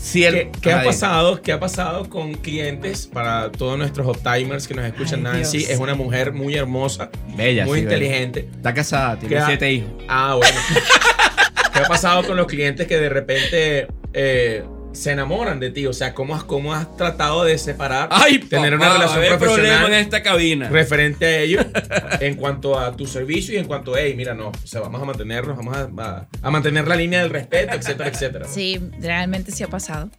Si el- ¿Qué, ha pasado? ¿Qué ha pasado con clientes para todos nuestros uptimers que nos escuchan? Ay, Nancy Dios. es una mujer muy hermosa, Bella, muy sí, bella. inteligente. Está casada, tiene ¿Qué ha- siete hijos. Ah, bueno. ¿Qué ha pasado con los clientes que de repente eh, se enamoran de ti. O sea, cómo has, cómo has tratado de separar, Ay, tener papá, una relación profesional en esta cabina. referente a ello en cuanto a tu servicio y en cuanto a, hey, mira, no, o sea, vamos a mantenernos, vamos a, a- a mantener la línea del respeto, etcétera, etcétera. Sí, realmente sí ha pasado.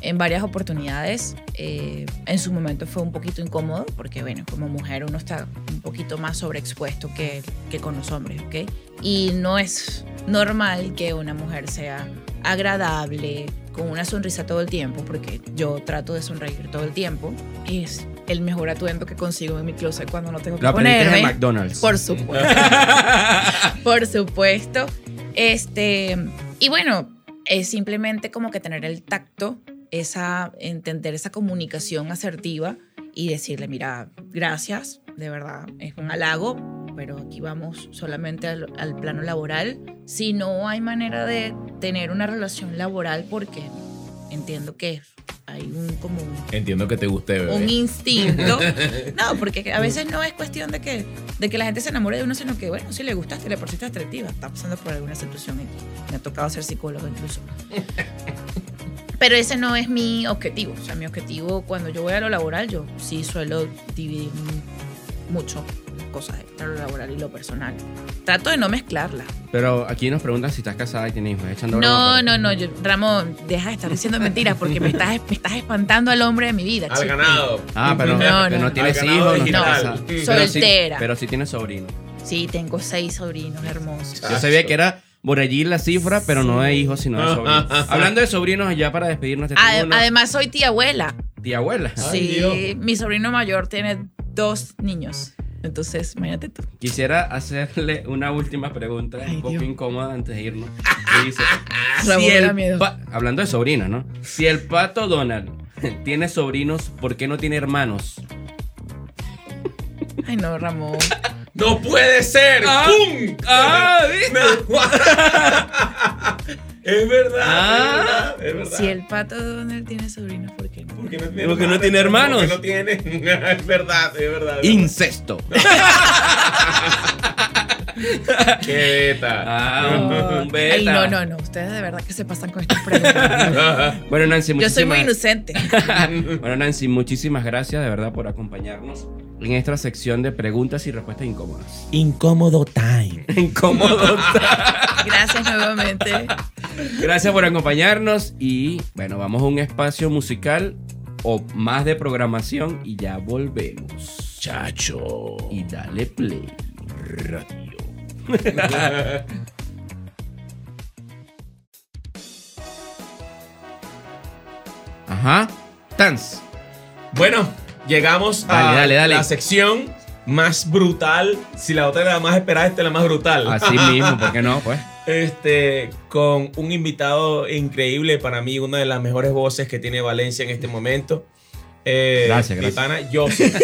En varias oportunidades. eh, en su momento fue un poquito incómodo porque, bueno, como mujer uno está un poquito más sobreexpuesto que, que con los hombres, ¿ok? Y no es normal que una mujer sea agradable, con una sonrisa todo el tiempo, porque yo trato de sonreír todo el tiempo. Es el mejor atuendo que consigo en mi closet cuando no tengo que Lo ponerme. en McDonald's. Por supuesto. Por supuesto. Este, y bueno, es simplemente como que tener el tacto, esa, entender esa comunicación asertiva y decirle, mira, gracias, de verdad, es un halago, pero aquí vamos solamente al, al plano laboral. Si no hay manera de tener una relación laboral, porque entiendo que hay un como un Entiendo que te guste, bebé. un instinto. No, porque a veces no es cuestión de que, de que la gente se enamore de uno, sino que, bueno, si le gustaste, le pareciste atractiva, está pasando por alguna situación. Me ha tocado ser psicólogo incluso. Pero ese no es mi objetivo. O sea, mi objetivo cuando yo voy a lo laboral, yo sí suelo dividir mucho cosas lo laboral y lo personal. Trato de no mezclarlas. Pero aquí nos preguntan si estás casada y tienes hijos. Echando No, no, no, yo- Ramón, deja de estar diciendo mentiras porque me estás, me estás espantando al hombre de mi vida. Al chico. ganado. Ah, pero No, no, no. no tienes hijos, no estás digital. casada. No, Pero sí- soltera. Pero sí tienes sobrino. Sí, tengo seis sobrinos hermosos. Yo sabía que era por allí la cifra, pero no de hijos, sino de sobrinos. Hablando de sobrinos, ya para despedirnos de Ade- una Además, soy tía abuela. tía abuela. Sí, mi sobrino mayor tiene dos niños. Entonces, imagínate tú. Quisiera hacerle una última pregunta, Ay, un poco Dios. incómoda antes de irnos. Que dice, Ramón si el miedo. hablando de sobrinos, ¿no? Si el pato Donald tiene sobrinos, ¿por qué no tiene hermanos? Ay, no, Ramón. ¡No puede ser! Ah. ¡Pum! Ah, ¿viste? es verdad, Ah. es verdad, es verdad. Si el pato Donald tiene sobrinos, ¿por qué no? Porque no tiene Porque no tiene hermanos. Porque no tiene. es verdad, es verdad. es Incesto. Qué beta. Ah, un beta. Ay, no, no, no. Ustedes de verdad que se pasan con estas preguntas. Bueno, Nancy, Yo soy muy muchísimas inocente. Bueno, Nancy, muchísimas gracias de verdad por acompañarnos en esta sección de preguntas y respuestas incómodas. Incómodo time. Incómodo. Gracias nuevamente. Gracias por acompañarnos y bueno, vamos a un espacio musical o más de programación y ya volvemos. Chacho. Y dale play. Radio. Ajá. Tans. Bueno, llegamos a Dale, dale, dale. la sección más brutal. Si la otra era la más esperada, esta es la más brutal. Así mismo, ¿por qué no? Pues. Este, con un invitado increíble para mí, una de las mejores voces que tiene Valencia en este momento. Eh, Gracias, mi gracias. pana Joseph.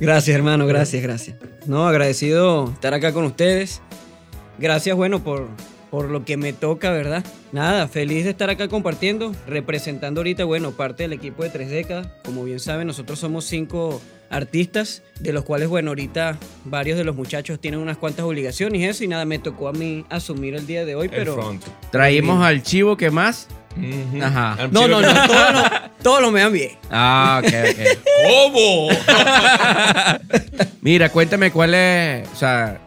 Gracias, hermano, gracias, gracias. No, agradecido estar acá con ustedes. Gracias, bueno, por, por lo que me toca, ¿verdad? Nada, feliz de estar acá compartiendo, representando ahorita, bueno, parte del equipo de tres décadas. Como bien saben, nosotros somos cinco artistas, de los cuales, bueno, ahorita varios de los muchachos tienen unas cuantas obligaciones y eso, y nada, me tocó a mí asumir el día de hoy, El pero... front. Traímos al chivo que más. Ajá. No, no, no, todos lo, todos lo me dan bien. Ah, ok, ok. ¿Cómo? Mira, cuéntame cuál es, o sea,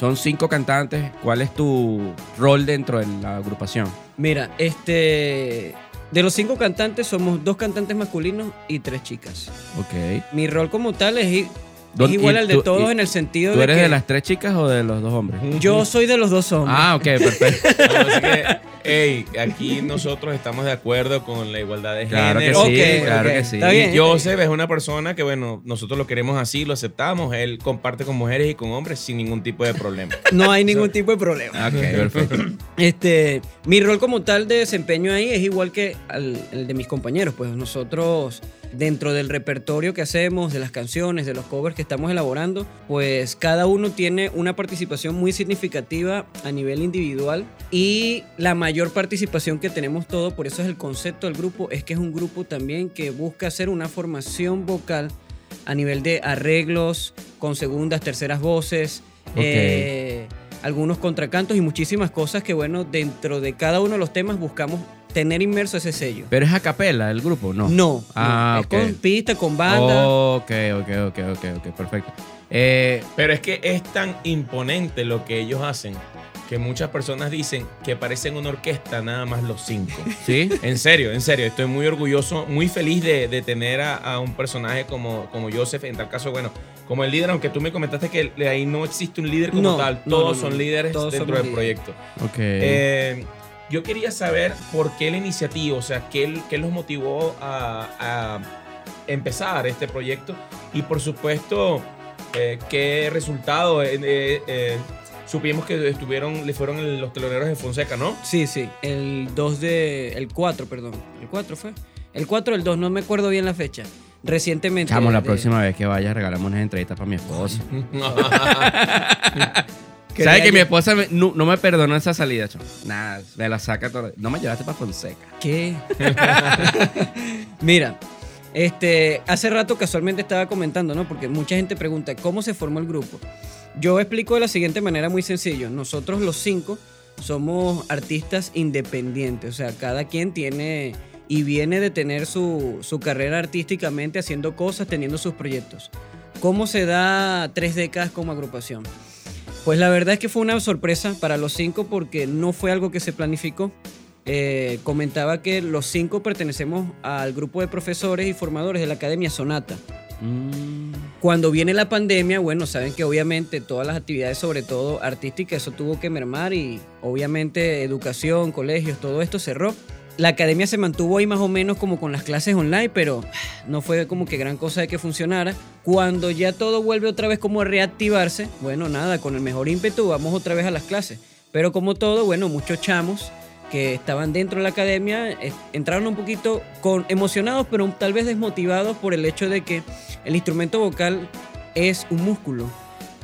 son cinco cantantes, ¿cuál es tu rol dentro de la agrupación? Mira, este. De los cinco cantantes, somos dos cantantes masculinos y tres chicas. Ok. Mi rol como tal es, i- es ¿Dónde- igual al de tú- todos y- en el sentido ¿Tú de eres que de las tres chicas o de los dos hombres? yo soy de los dos hombres. Ah, ok, perfecto. Así que, hey, aquí nosotros estamos de acuerdo con la igualdad de Claro que género. sí, Ok, claro que sí. está bien. Y Joseph es una persona que, bueno, nosotros lo queremos así, lo aceptamos. Él comparte con mujeres y con hombres sin ningún tipo de problema. No hay ningún tipo de problema. Ok, perfecto. Este, mi rol como tal de desempeño ahí es igual que al- el de mis compañeros. Pues nosotros, dentro del repertorio que hacemos, de las canciones, de los covers que estamos elaborando, pues cada uno tiene una participación muy significativa a nivel individual y la mayor participación que tenemos todo, por eso es el concepto del grupo, es que es un grupo también que busca hacer una formación vocal a nivel de arreglos, con segundas, terceras voces. Eh, algunos contracantos y muchísimas cosas que, bueno, dentro de cada uno de los temas buscamos tener inmerso ese sello. Pero es a capela el grupo, ¿no? No, Ah, no, ok. es con pista, con banda. Ok, ok, ok, ok, ok, perfecto. Eh, Pero es que es tan imponente lo que ellos hacen que muchas personas dicen que parecen una orquesta nada más los cinco. ¿Sí? En serio, en serio, estoy muy orgulloso, muy feliz de, de tener a, a un personaje como, como Joseph, en tal caso, bueno, como el líder, aunque tú me comentaste que ahí no existe un líder como No, tal, todos no, no. son líderes Todos dentro del líderes. proyecto. Ok. Eh, yo quería saber por qué la iniciativa, o sea, qué, qué los motivó a, a empezar este proyecto y por supuesto eh, qué resultado eh, eh, eh, supimos que estuvieron, le fueron los teloneros de Fonseca, ¿no? Sí, sí, el 2 de... El 4, perdón. ¿El 4 fue? El 4 o el 2, no me acuerdo bien la fecha. Recientemente... Chamo, la de- próxima vez que vaya regalamos unas entrevistas para mi esposa. ¿Sabes que mi esposa me- no, no me perdonó esa salida, chamo? Nada, me la saca toda. No me llevaste para Fonseca. ¿Qué? Mira, este, hace rato casualmente estaba comentando, ¿no? Porque mucha gente pregunta, ¿cómo se formó el grupo? Yo explico de la siguiente manera muy sencillo. Nosotros los cinco somos artistas independientes, o sea, cada quien tiene y viene de tener su, su carrera artísticamente haciendo cosas, teniendo sus proyectos. ¿Cómo se da tres décadas como agrupación? Pues la verdad es que fue una sorpresa para los cinco porque no fue algo que se planificó. Eh, comentaba que los cinco pertenecemos al grupo de profesores y formadores de la Academia Sonata. Mm, Cuando viene la pandemia, bueno, saben que obviamente todas las actividades, sobre todo artísticas, eso tuvo que mermar y obviamente educación, colegios, todo esto cerró. La academia se mantuvo ahí más o menos como con las clases online, pero no fue como que gran cosa de que funcionara. Cuando ya todo vuelve otra vez como a reactivarse, bueno, nada, con el mejor ímpetu vamos otra vez a las clases. Pero como todo, bueno, muchos chamos que estaban dentro de la academia eh, entraron un poquito con, emocionados, pero tal vez desmotivados por el hecho de que el instrumento vocal es un músculo.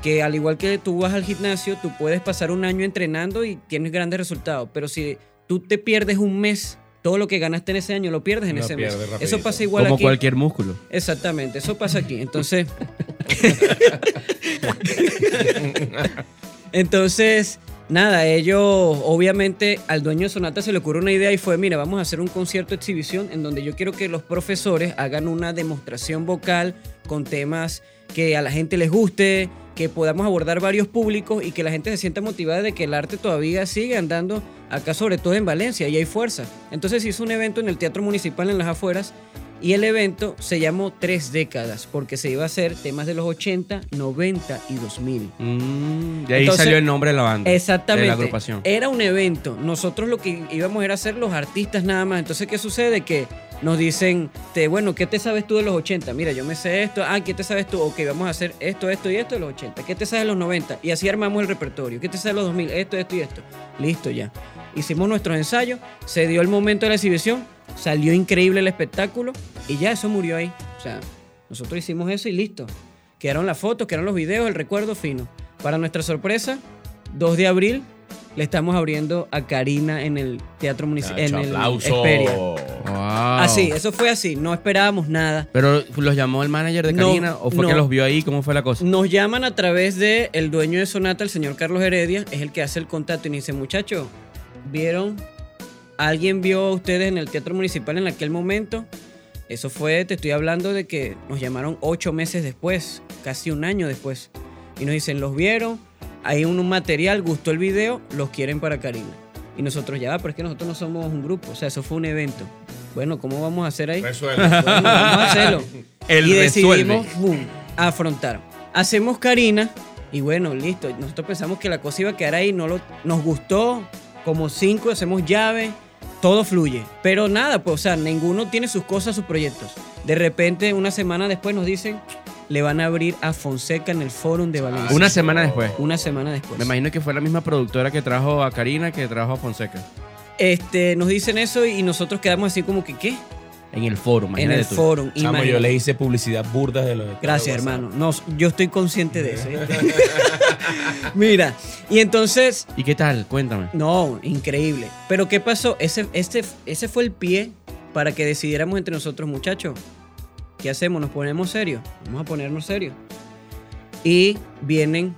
Que al igual que tú vas al gimnasio, tú puedes pasar un año entrenando y tienes grandes resultados. Pero si tú te pierdes un mes, todo lo que ganaste en ese año lo pierdes en Lo ese mes. rapidito. Eso pasa igual como aquí. cualquier músculo. Exactamente, eso pasa aquí. Entonces. Entonces, nada, ellos, obviamente, al dueño de Sonata se le ocurrió una idea y fue: mira, vamos a hacer un concierto exhibición en donde yo quiero que los profesores hagan una demostración vocal con temas que a la gente les guste, que podamos abordar varios públicos y que la gente se sienta motivada de que el arte todavía sigue andando acá, sobre todo en Valencia, y hay fuerza. Entonces se hizo un evento en el Teatro Municipal en las afueras y el evento se llamó Tres Décadas, porque se iba a hacer temas de los 80, 90 y 2000. Mm, de ahí Entonces, salió el nombre de la banda. Exactamente. De la agrupación. Era un evento. Nosotros lo que íbamos era hacer los artistas nada más. Entonces, ¿qué sucede? Que nos dicen, te, bueno, ¿qué te sabes tú de los 80? Mira, yo me sé esto. Ah, ¿qué te sabes tú? Ok, vamos a hacer esto, esto y esto de los 80. ¿Qué te sabes de los 90? Y así armamos el repertorio. ¿Qué te sabes de los 2000? Esto, esto y esto. Listo ya. Hicimos nuestros ensayos, se dio el momento de la exhibición, salió increíble el espectáculo y ya eso murió ahí. O sea, nosotros hicimos eso y listo. Quedaron las fotos, quedaron los videos, el recuerdo fino. Para nuestra sorpresa, 2 de abril le estamos abriendo a Karina en el Teatro Municipal. En el. Así, eso fue así, no esperábamos nada. Pero los llamó el manager de No, Karina o fue no. que los vio ahí, ¿cómo fue la cosa? Nos llaman a través de el dueño de Sonata, el señor Carlos Heredia, es el que hace el contacto y nos dice, muchachos, ¿vieron? ¿Alguien vio a ustedes en el Teatro Municipal en aquel momento? Eso fue, te estoy hablando de que nos llamaron ocho meses después, casi un año después. Y nos dicen, ¿los vieron? Hay un, material, gustó el video, los quieren para Karina. Y nosotros ya, "Ah, pero es que nosotros no somos un grupo, o sea, eso fue un evento. Bueno, ¿cómo vamos a hacer ahí? Resuelve. Bueno, vamos a hacerlo. El y decidimos boom, afrontar. Hacemos Karina y bueno, listo. Nosotros pensamos que la cosa iba a quedar ahí, no lo, nos gustó. Como cinco, hacemos llave, todo fluye. Pero nada, pues, o sea, ninguno tiene sus cosas, sus proyectos. De repente, una semana después nos dicen, le van a abrir a Fonseca en el Fórum de Valencia. Una semana después. Una semana después. Me imagino que fue la misma productora que trajo a Karina que trajo a Fonseca. Este, nos dicen eso y nosotros quedamos así como que, ¿qué? En el foro, En el. Fórum. Chamo, yo le hice publicidad burda de lo de Gracias, hermano. No, yo estoy consciente de eso. Mira, y entonces, ¿Y qué tal? Cuéntame. no, increíble. Pero ¿qué pasó? Ese, ese, ese fue el pie para que decidiéramos entre nosotros, muchachos. ¿Qué hacemos? ¿Nos ponemos serios? Vamos a ponernos serios. Y vienen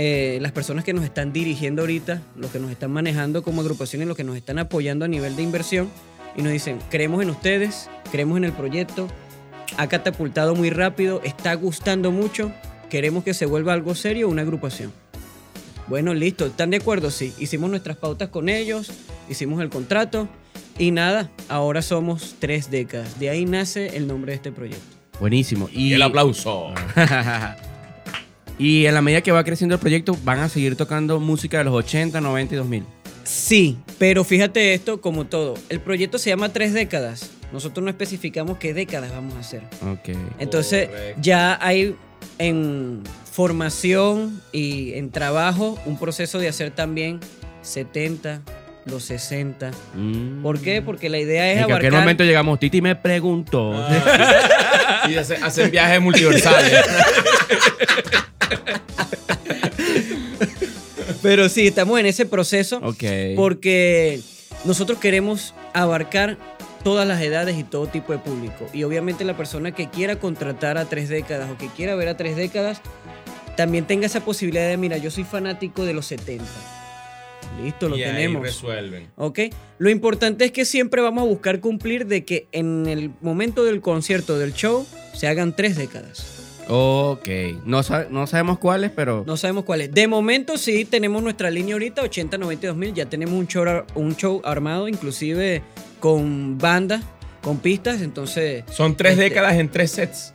eh, las personas que nos están dirigiendo ahorita, los que nos están manejando como agrupaciones, los que nos están apoyando a nivel de inversión, y nos dicen, creemos en ustedes, creemos en el proyecto, ha catapultado muy rápido, está gustando mucho, queremos que se vuelva algo serio, una agrupación. Bueno, listo, ¿están de acuerdo? Sí, hicimos nuestras pautas con ellos, hicimos el contrato y nada, ahora somos tres décadas. De ahí nace el nombre de este proyecto. Buenísimo. Y el aplauso. y en la medida que va creciendo el proyecto, van a seguir tocando música de los 80, 90 y 2000. Sí, pero fíjate esto como todo. El proyecto se llama Tres Décadas. Nosotros no especificamos qué décadas vamos a hacer. Ok. Entonces Correcto. ya hay en formación y en trabajo un proceso de hacer también 70, los 60. Mm. ¿Por qué? Porque la idea es ¿En abarcar... qué momento llegamos? Titi me preguntó. Ah, y hace- hacen viajes multiversales. Pero sí, estamos en ese proceso porque nosotros queremos abarcar todas las edades y todo tipo de público. Y obviamente la persona que quiera contratar a tres décadas o que quiera ver a tres décadas, también tenga esa posibilidad de, mira, yo soy fanático de los 70. Listo, lo y ahí tenemos. resuelven. ¿Ok? Lo importante es que siempre vamos a buscar cumplir de que en el momento del concierto, del show, se hagan tres décadas. Ok. No, no sabemos cuáles, pero. No sabemos cuáles. De momento sí tenemos nuestra línea ahorita, 80, 92 mil. Ya tenemos un show, un show armado, inclusive con banda, con pistas. Entonces, Son tres Este- décadas en tres sets.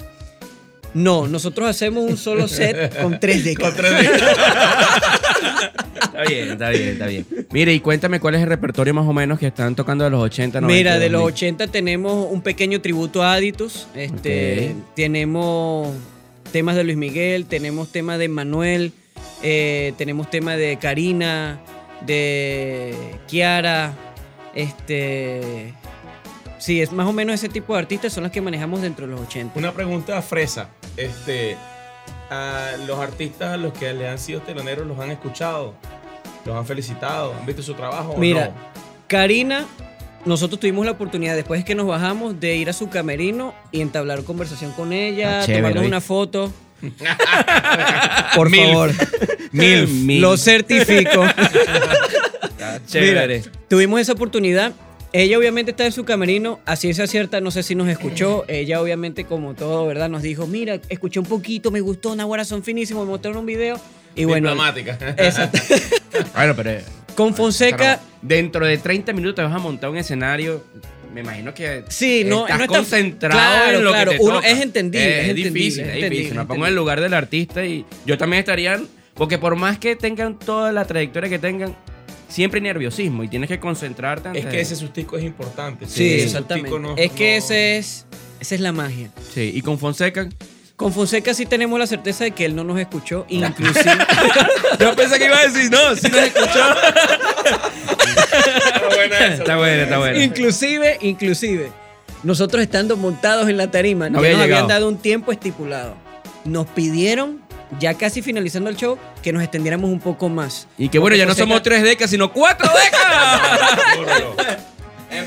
no, nosotros hacemos un solo set con tres décadas. Con tres décadas. Está bien, está bien, está bien. Mire, y cuéntame cuál es el repertorio más o menos que están tocando de los 80, 90. Mira, de los 2000. 80 tenemos un pequeño tributo a Aditus. Este. Tenemos temas de Luis Miguel, tenemos temas de Manuel, eh, tenemos temas de Karina, de Kiara. Este. Sí, es más o menos ese tipo de artistas son los que manejamos dentro de los 80. Una pregunta fresa. Este, a los artistas a los que le han sido teloneros los han escuchado, los han felicitado, han visto su trabajo. o Mira, no? Karina, nosotros tuvimos la oportunidad después que nos bajamos de ir a su camerino y entablar conversación con ella, Ah, chévere, tomarnos una foto. Por Milf. favor. Milf. Milf. Lo certifico. Está chévere. Mira, tuvimos esa oportunidad. Ella obviamente está en su camerino, a ciencia cierta, no sé si nos escuchó. Ella obviamente, como todo, ¿verdad? Nos dijo, mira, escuché un poquito, me gustó, Nahuara son finísimos, me mostraron un video. Y bueno, Diplomática. exacto. Bueno, pero. Con Fonseca, Pero dentro de 30 minutos te vas a montar un escenario. Me imagino que Sí, no, estás no está- concentrado Claro, en lo claro, que te uno- toca. es entendible, Eh, es Es, entendible, difícil, es es entendible, difícil. Me es pongo en el lugar del artista y yo también estaría, porque por más que tengan toda la trayectoria que tengan, siempre hay nerviosismo y tienes que concentrarte. Es antes que de- ese sustico es importante. Sí, Ese exactamente. no- es que no- ese es, esa es la magia. Sí, y con Fonseca. Con Fonseca sí tenemos la certeza de que él no nos escuchó, inclusive. Yo pensé que iba a decir, no, sí nos escuchó. Está buena está bueno, está bueno. inclusive, inclusive, nosotros estando montados en la tarima, No nos habían dado un tiempo estipulado. Nos pidieron, ya casi finalizando el show, que nos extendiéramos un poco más. Y que bueno, ya no Fonseca- somos tres décadas, sino cuatro décadas.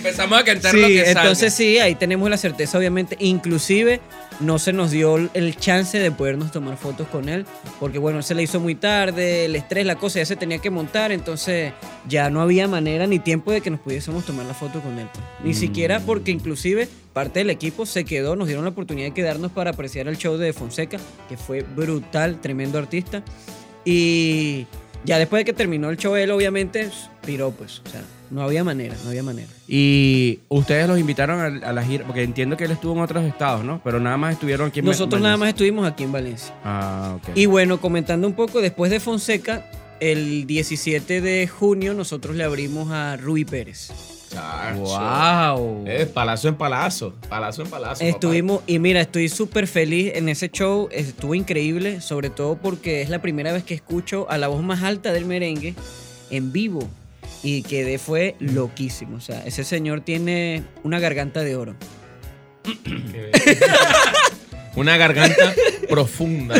Empezamos a cantar Sí, lo que salga. entonces sí, ahí tenemos la certeza, obviamente. Inclusive no se nos dio el chance de podernos tomar fotos con él, porque bueno, se le hizo muy tarde, el estrés, la cosa, ya se tenía que montar, entonces ya no había manera ni tiempo de que nos pudiésemos tomar la foto con él. Ni Mm. siquiera porque inclusive parte del equipo se quedó, nos dieron la oportunidad de quedarnos para apreciar el show de Fonseca, que fue brutal, tremendo artista. Y ya después de que terminó el show, él obviamente piró, pues, o sea, no había manera, no había manera. Y ustedes los invitaron a, a la gira, porque entiendo que él estuvo en otros estados, ¿no? Pero nada más estuvieron aquí en Nosotros nada más estuvimos aquí en Valencia. Ah, ok. Y bueno, comentando un poco, después de Fonseca, el 17 de junio nosotros le abrimos a Rui Pérez. Chacho. ¡Wow! Eh, palazo en palazo. Palazo en palazo. papá. Estuvimos, y mira, estoy súper feliz en ese show, estuvo increíble, sobre todo porque es la primera vez que escucho a la voz más alta del merengue en vivo. Y quedé, fue loquísimo. O sea, ese señor tiene una garganta de oro. Una garganta profunda.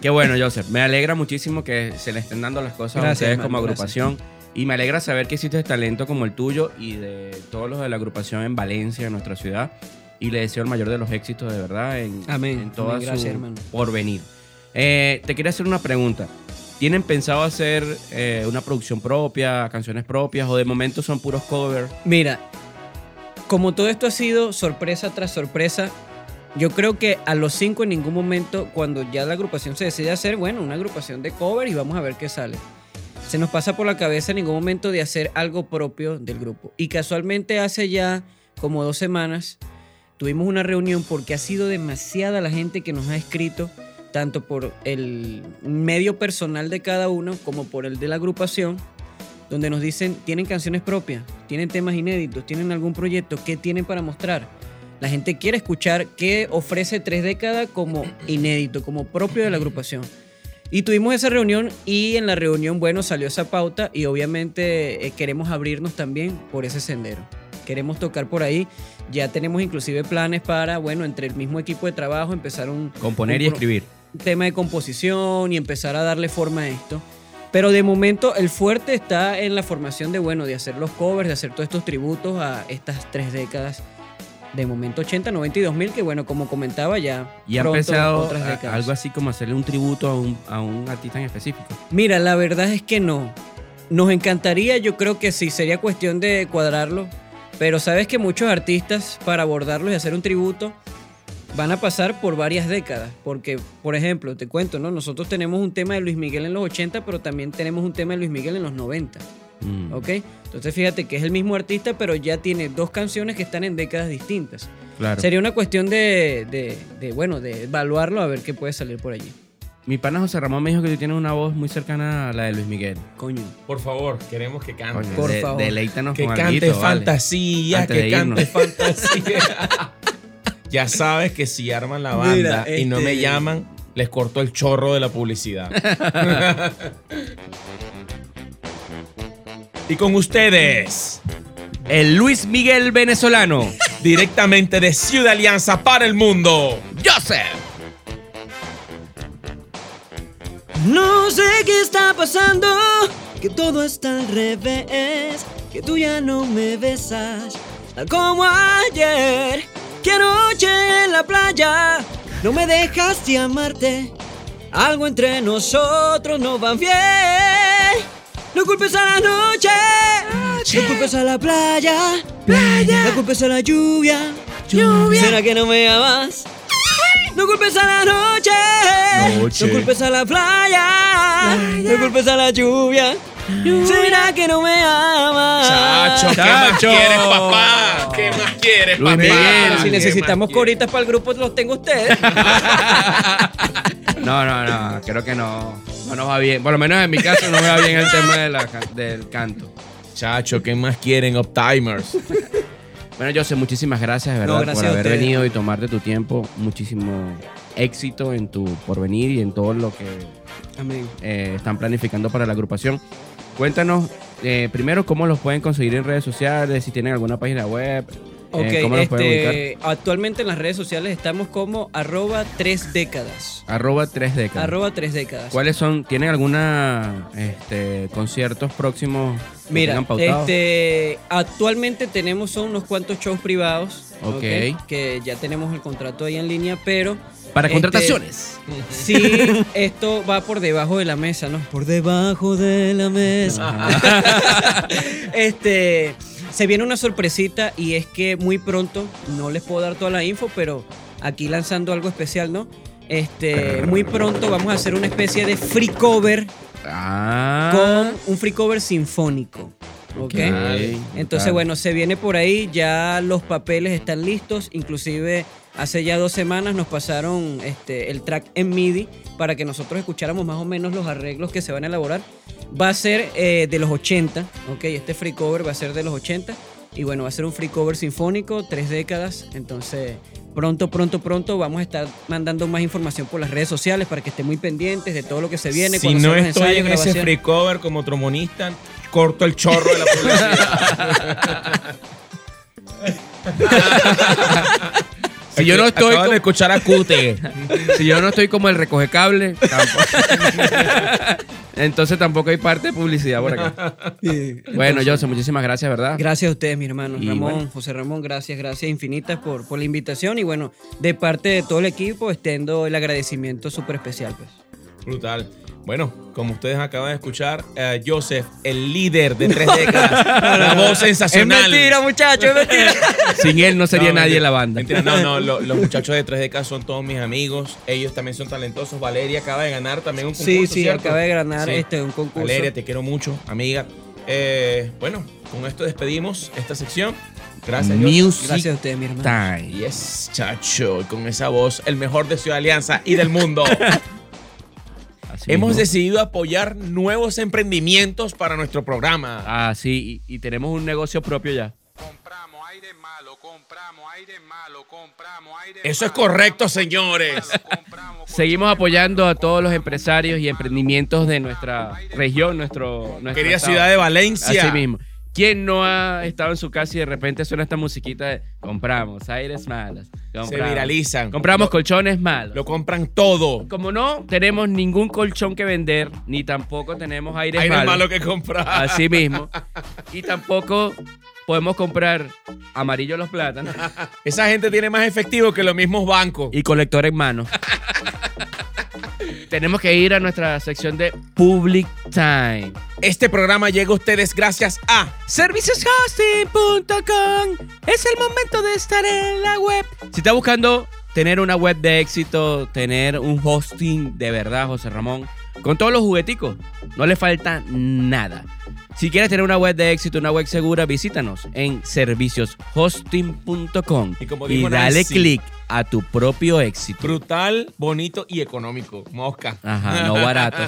Qué bueno, Joseph. Me alegra muchísimo que se le estén dando las cosas a Gracias, ustedes hermano, como gracias. agrupación. Y me alegra saber que existe talento como el tuyo y de todos los de la agrupación en Valencia, en nuestra ciudad. Y le deseo el mayor de los éxitos, de verdad, en, Amén, en toda amén, gracias, su hermano. porvenir. Eh, te quería hacer una pregunta. ¿Tienen pensado hacer eh, una producción propia, canciones propias o de momento son puros covers? Mira, como todo esto ha sido sorpresa tras sorpresa, yo creo que a los cinco en ningún momento, cuando ya la agrupación se decide hacer, bueno, una agrupación de cover y vamos a ver qué sale. Se nos pasa por la cabeza en ningún momento de hacer algo propio del grupo. Y casualmente hace ya como dos semanas tuvimos una reunión porque ha sido demasiada la gente que nos ha escrito, tanto por el medio personal de cada uno como por el de la agrupación, donde nos dicen, tienen canciones propias, tienen temas inéditos, tienen algún proyecto, ¿qué tienen para mostrar? La gente quiere escuchar qué ofrece tres décadas como inédito, como propio de la agrupación. Y tuvimos esa reunión y en la reunión, bueno, salió esa pauta y obviamente eh, queremos abrirnos también por ese sendero. Queremos tocar por ahí. Ya tenemos inclusive planes para, bueno, entre el mismo equipo de trabajo empezar un... Componer y un escribir. Tema de composición y empezar a darle forma a esto. Pero de momento el fuerte está en la formación de, bueno, de hacer los covers, de hacer todos estos tributos a estas tres décadas. De momento 80, 90 y 2000, que bueno, como comentaba ya. Y ha empezado otras a- décadas. algo así como hacerle un tributo a un, a un artista en específico. Mira, la verdad es que no. Nos encantaría, yo creo que sí, sería cuestión de cuadrarlo. Pero sabes que muchos artistas, para abordarlos y hacer un tributo, van a pasar por varias décadas. Porque, por ejemplo, te cuento, ¿no? Nosotros tenemos un tema de Luis Miguel en los 80, pero también tenemos un tema de Luis Miguel en los 90. Mm. ¿Ok? Entonces fíjate que es el mismo artista, pero ya tiene dos canciones que están en décadas distintas. Claro. Sería una cuestión de, de- de, bueno, de evaluarlo a ver qué puede salir por allí. Mi pana José Ramón me dijo que tú tienes una voz muy cercana a la de Luis Miguel. Coño. Por favor, queremos que cante. Coño, Por de- favor. Deleítanos Que con cante alguito, vale. fantasía, de que cante fantasía. ya sabes que si arman la banda Mira, y no me este- llaman, les corto el chorro de la publicidad. y con ustedes, El Luis Miguel venezolano, directamente de Ciudad Alianza para el mundo, Joseph. No sé qué está pasando, que todo está al revés, que tú ya no me besas, tal como ayer, que anoche en la playa no me dejaste amarte, algo entre nosotros no va bien, no culpes a la noche, no culpes a la playa, no culpes a la lluvia, ¿será que no me amas? No culpes a la noche, Noche. no culpes a la playa, no culpes a la lluvia. ¿Será que no me amas? Chacho, ¿qué más Chacho. quieres, papá? ¿Qué más quieres, Luis papá? Miguel, Si ¿Qué necesitamos más coritas para el grupo, los tengo ustedes. No, no, no, creo que no. No nos va bien. Por lo menos en mi caso no me va bien el tema de la can- del canto. Chacho, ¿qué más quieren, Uptimers? Bueno, Joseph, muchísimas gracias, de No, verdad, gracias por a haber ustedes. venido y tomarte tu tiempo. Muchísimo éxito en tu porvenir y en todo lo que Amén. eh, están planificando para la agrupación. Cuéntanos eh, primero cómo los pueden conseguir en redes sociales, si tienen alguna página web, Ok, eh, cómo los pueden ubicar. este, actualmente en las redes sociales estamos como arroba tres décadas. Arroba tres décadas. Arroba tres décadas. ¿Cuáles son? ¿Tienen alguna este, conciertos próximos Mira, este, actualmente tenemos son unos cuantos shows privados. Ok. ¿ok? Que ya tenemos el contrato ahí en línea, pero Para este, contrataciones. Sí, esto va por debajo de la mesa, ¿no? Por debajo de la mesa. este, se viene una sorpresita y es que muy pronto, no les puedo dar toda la info, pero aquí lanzando algo especial, ¿no? Este, muy pronto vamos a hacer una especie de free cover Ah. con un free cover sinfónico. ¿Ok? Entonces, bueno, se viene por ahí, ya los papeles están listos, inclusive hace ya dos semanas nos pasaron este, el track en MIDI para que nosotros escucháramos más o menos los arreglos que se van a elaborar. Va a ser eh, de los 80, ¿ok? Este free cover va a ser de los 80 y bueno, va a ser un free cover sinfónico, tres décadas, entonces pronto, pronto, pronto vamos a estar mandando más información por las redes sociales para que estén muy pendientes de todo lo que se viene. si cuando no estoy ensayos, en ese free cover como tromonista, corto el chorro de la publicidad. Si yo no estoy como- de escuchar a Cute. Si yo no estoy como el recoge cable, tampoco. entonces tampoco hay parte de publicidad por acá. Bueno, Joseph, muchísimas gracias, ¿verdad? Gracias a ustedes, mi hermano. Y Ramón, bueno. José Ramón, gracias, gracias infinitas por, por la invitación. Y bueno, de parte de todo el equipo, extendo el agradecimiento súper especial, pues. Brutal. Bueno, como ustedes acaban de escuchar, eh, Joseph, el líder de tres décadas, la voz Es sensacional. mentira, muchachos, es mentira. Sin él no sería No, nadie mentira. en la banda. Mentira, no, no, lo- los muchachos de tres décadas son todos mis amigos. Ellos también son talentosos. Valeria acaba de ganar también un concurso. Sí, sí, ¿cierto? acabé de ganar Sí. este, un concurso. Valeria, te quiero mucho, amiga. Eh, bueno, con esto despedimos esta sección. Gracias. Music Gracias a ustedes, mi hermano. Time. Yes, chacho, y con esa voz, el mejor de Ciudad Alianza y del mundo. Así Hemos mismo. decidido apoyar nuevos emprendimientos para nuestro programa. Ah, sí, y, y tenemos un negocio propio ya. Compramos aire malo, compramos aire malo, compramos aire Eso es malo, correcto, señores. compramos Seguimos apoyando a todos los empresarios y emprendimientos de nuestra región, nuestro, nuestro Querida ciudad de Valencia. Así mismo. ¿Quién no ha estado en su casa y de repente suena esta musiquita de compramos aires malos? Se compramos- viralizan. Compramos Lo- colchones malos. Lo compran todo. Como no tenemos ningún colchón que vender, ni tampoco tenemos aires Aire malos. malo que comprar. Así mismo. Y tampoco podemos comprar amarillo los plátanos Esa gente tiene más efectivo que los mismos bancos. y colector en mano. Tenemos que ir a nuestra sección de Public Time. Este programa llega a ustedes gracias a Servicioshosting.com Es el momento de estar en la web. Si está buscando tener una web de éxito, tener un hosting de verdad, José Ramón, con todos los jugueticos, no le falta nada. Si quieres tener una web de éxito, una web segura, visítanos en servicioshosting.com Y como y dale clic a tu propio éxito. brutal, bonito y económico. Mosca. Ajá, no barato.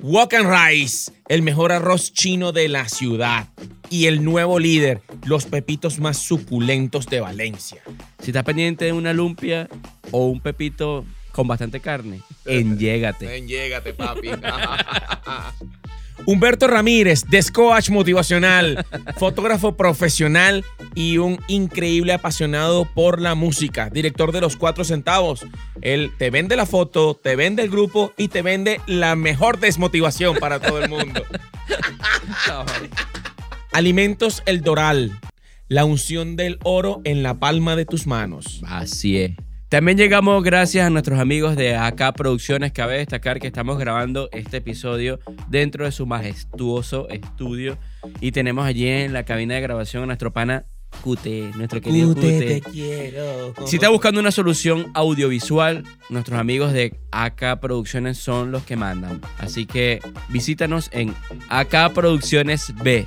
Walk and Rice, el mejor arroz chino de la ciudad. Y el nuevo líder, los pepitos más suculentos de Valencia. Si estás pendiente de una lumpia o un pepito con bastante carne, enllégate. Ven, llégate, papi. Humberto Ramírez, descoach motivacional, fotógrafo profesional y un increíble apasionado por la música, director de los cuatro centavos. Él te vende la foto, te vende el grupo y te vende la mejor desmotivación para todo el mundo. Alimentos El Doral, la unción del oro en la palma de tus manos. Así es. También llegamos gracias a nuestros amigos de AK Producciones. Cabe destacar que estamos grabando este episodio dentro de su majestuoso estudio. Y tenemos allí en la cabina de grabación a nuestro pana Cute, nuestro querido Cute. quiero. Si está buscando una solución audiovisual, nuestros amigos de AK Producciones son los que mandan. Así que visítanos en AK Producciones B.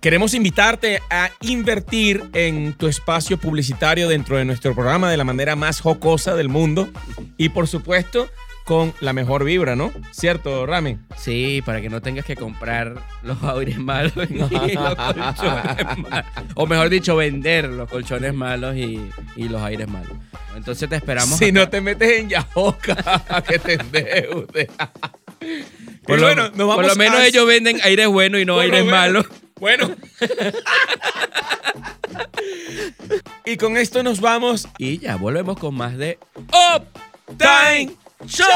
Queremos invitarte a invertir en tu espacio publicitario dentro de nuestro programa de la manera más jocosa del mundo y por supuesto con la mejor vibra, ¿no? ¿Cierto, Rami? Sí, para que no tengas que comprar los aires malos y los colchones malos. O mejor dicho, vender los colchones malos y, y los aires malos. Entonces te esperamos. Si acá. no te metes en Yahoca, que te endeude. Por, lo, bueno, nos vamos por lo menos a- ellos venden aires buenos y no Por lo aires menos. malos. Bueno. y con esto nos vamos Y ya volvemos con más de Up Time Show.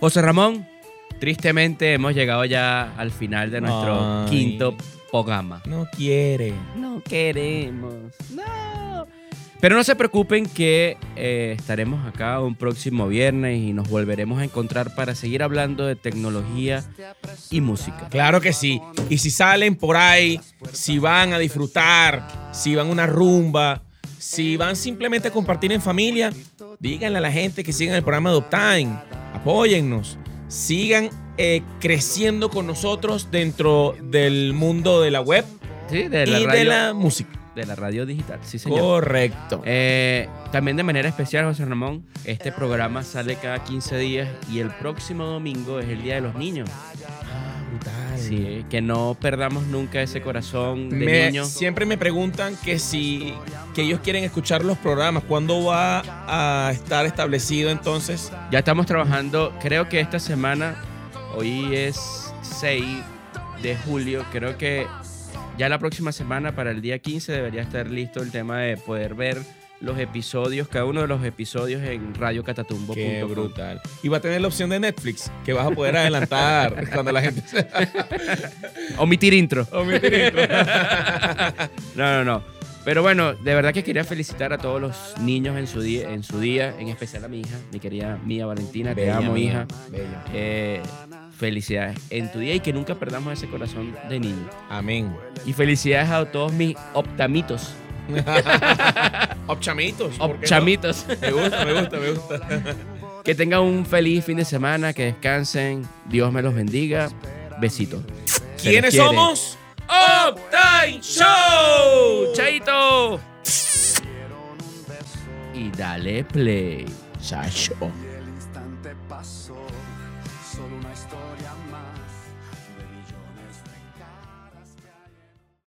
José Ramón. Tristemente hemos llegado ya al final de nuestro Ay. quinto programa. No quiere. No queremos. No. Pero no se preocupen que eh, estaremos acá un próximo viernes y nos volveremos a encontrar para seguir hablando de tecnología y música. Claro que sí. Y si salen por ahí, si van a disfrutar, si van a una rumba, si van simplemente a compartir en familia, díganle a la gente que sigan el programa de Uptime. Apóyennos. Sigan eh, creciendo con nosotros dentro del mundo de la web Sí, de la, y radio, de la música. De la radio digital. Sí, señor. Correcto. Eh, también de manera especial, José Ramón, este programa sale cada 15 días y el próximo domingo es el Día de los Niños. Ah, brutal. Sí, que no perdamos nunca ese corazón de Me- niño. siempre me preguntan que si que ellos quieren escuchar los programas, ¿cuándo va a estar establecido entonces? Ya estamos trabajando, creo que esta semana, hoy es 6 de julio, creo que ya la próxima semana, para el día 15, debería estar listo el tema de poder ver los episodios, cada uno de los episodios en radiocatatumbo.com. Qué brutal. Y va a tener la opción de Netflix, que vas a poder adelantar cuando la gente Omitir intro. Omitir intro. No, no, no. Pero bueno, de verdad que quería felicitar a todos los niños en su día, en su día, en especial a mi hija, mi querida Mía Valentina, te amo, mía, hija. bella. Eh, felicidades en tu día y que nunca perdamos ese corazón de niño. Amén. Y felicidades a todos mis optamitos, Opchamitos. opchamitos. Me gusta, me gusta, me gusta. que tengan un feliz fin de semana, que descansen, Dios me los bendiga. Besitos. ¿Quiénes somos? Optime Show. Chaito. Y dale play. Chacho.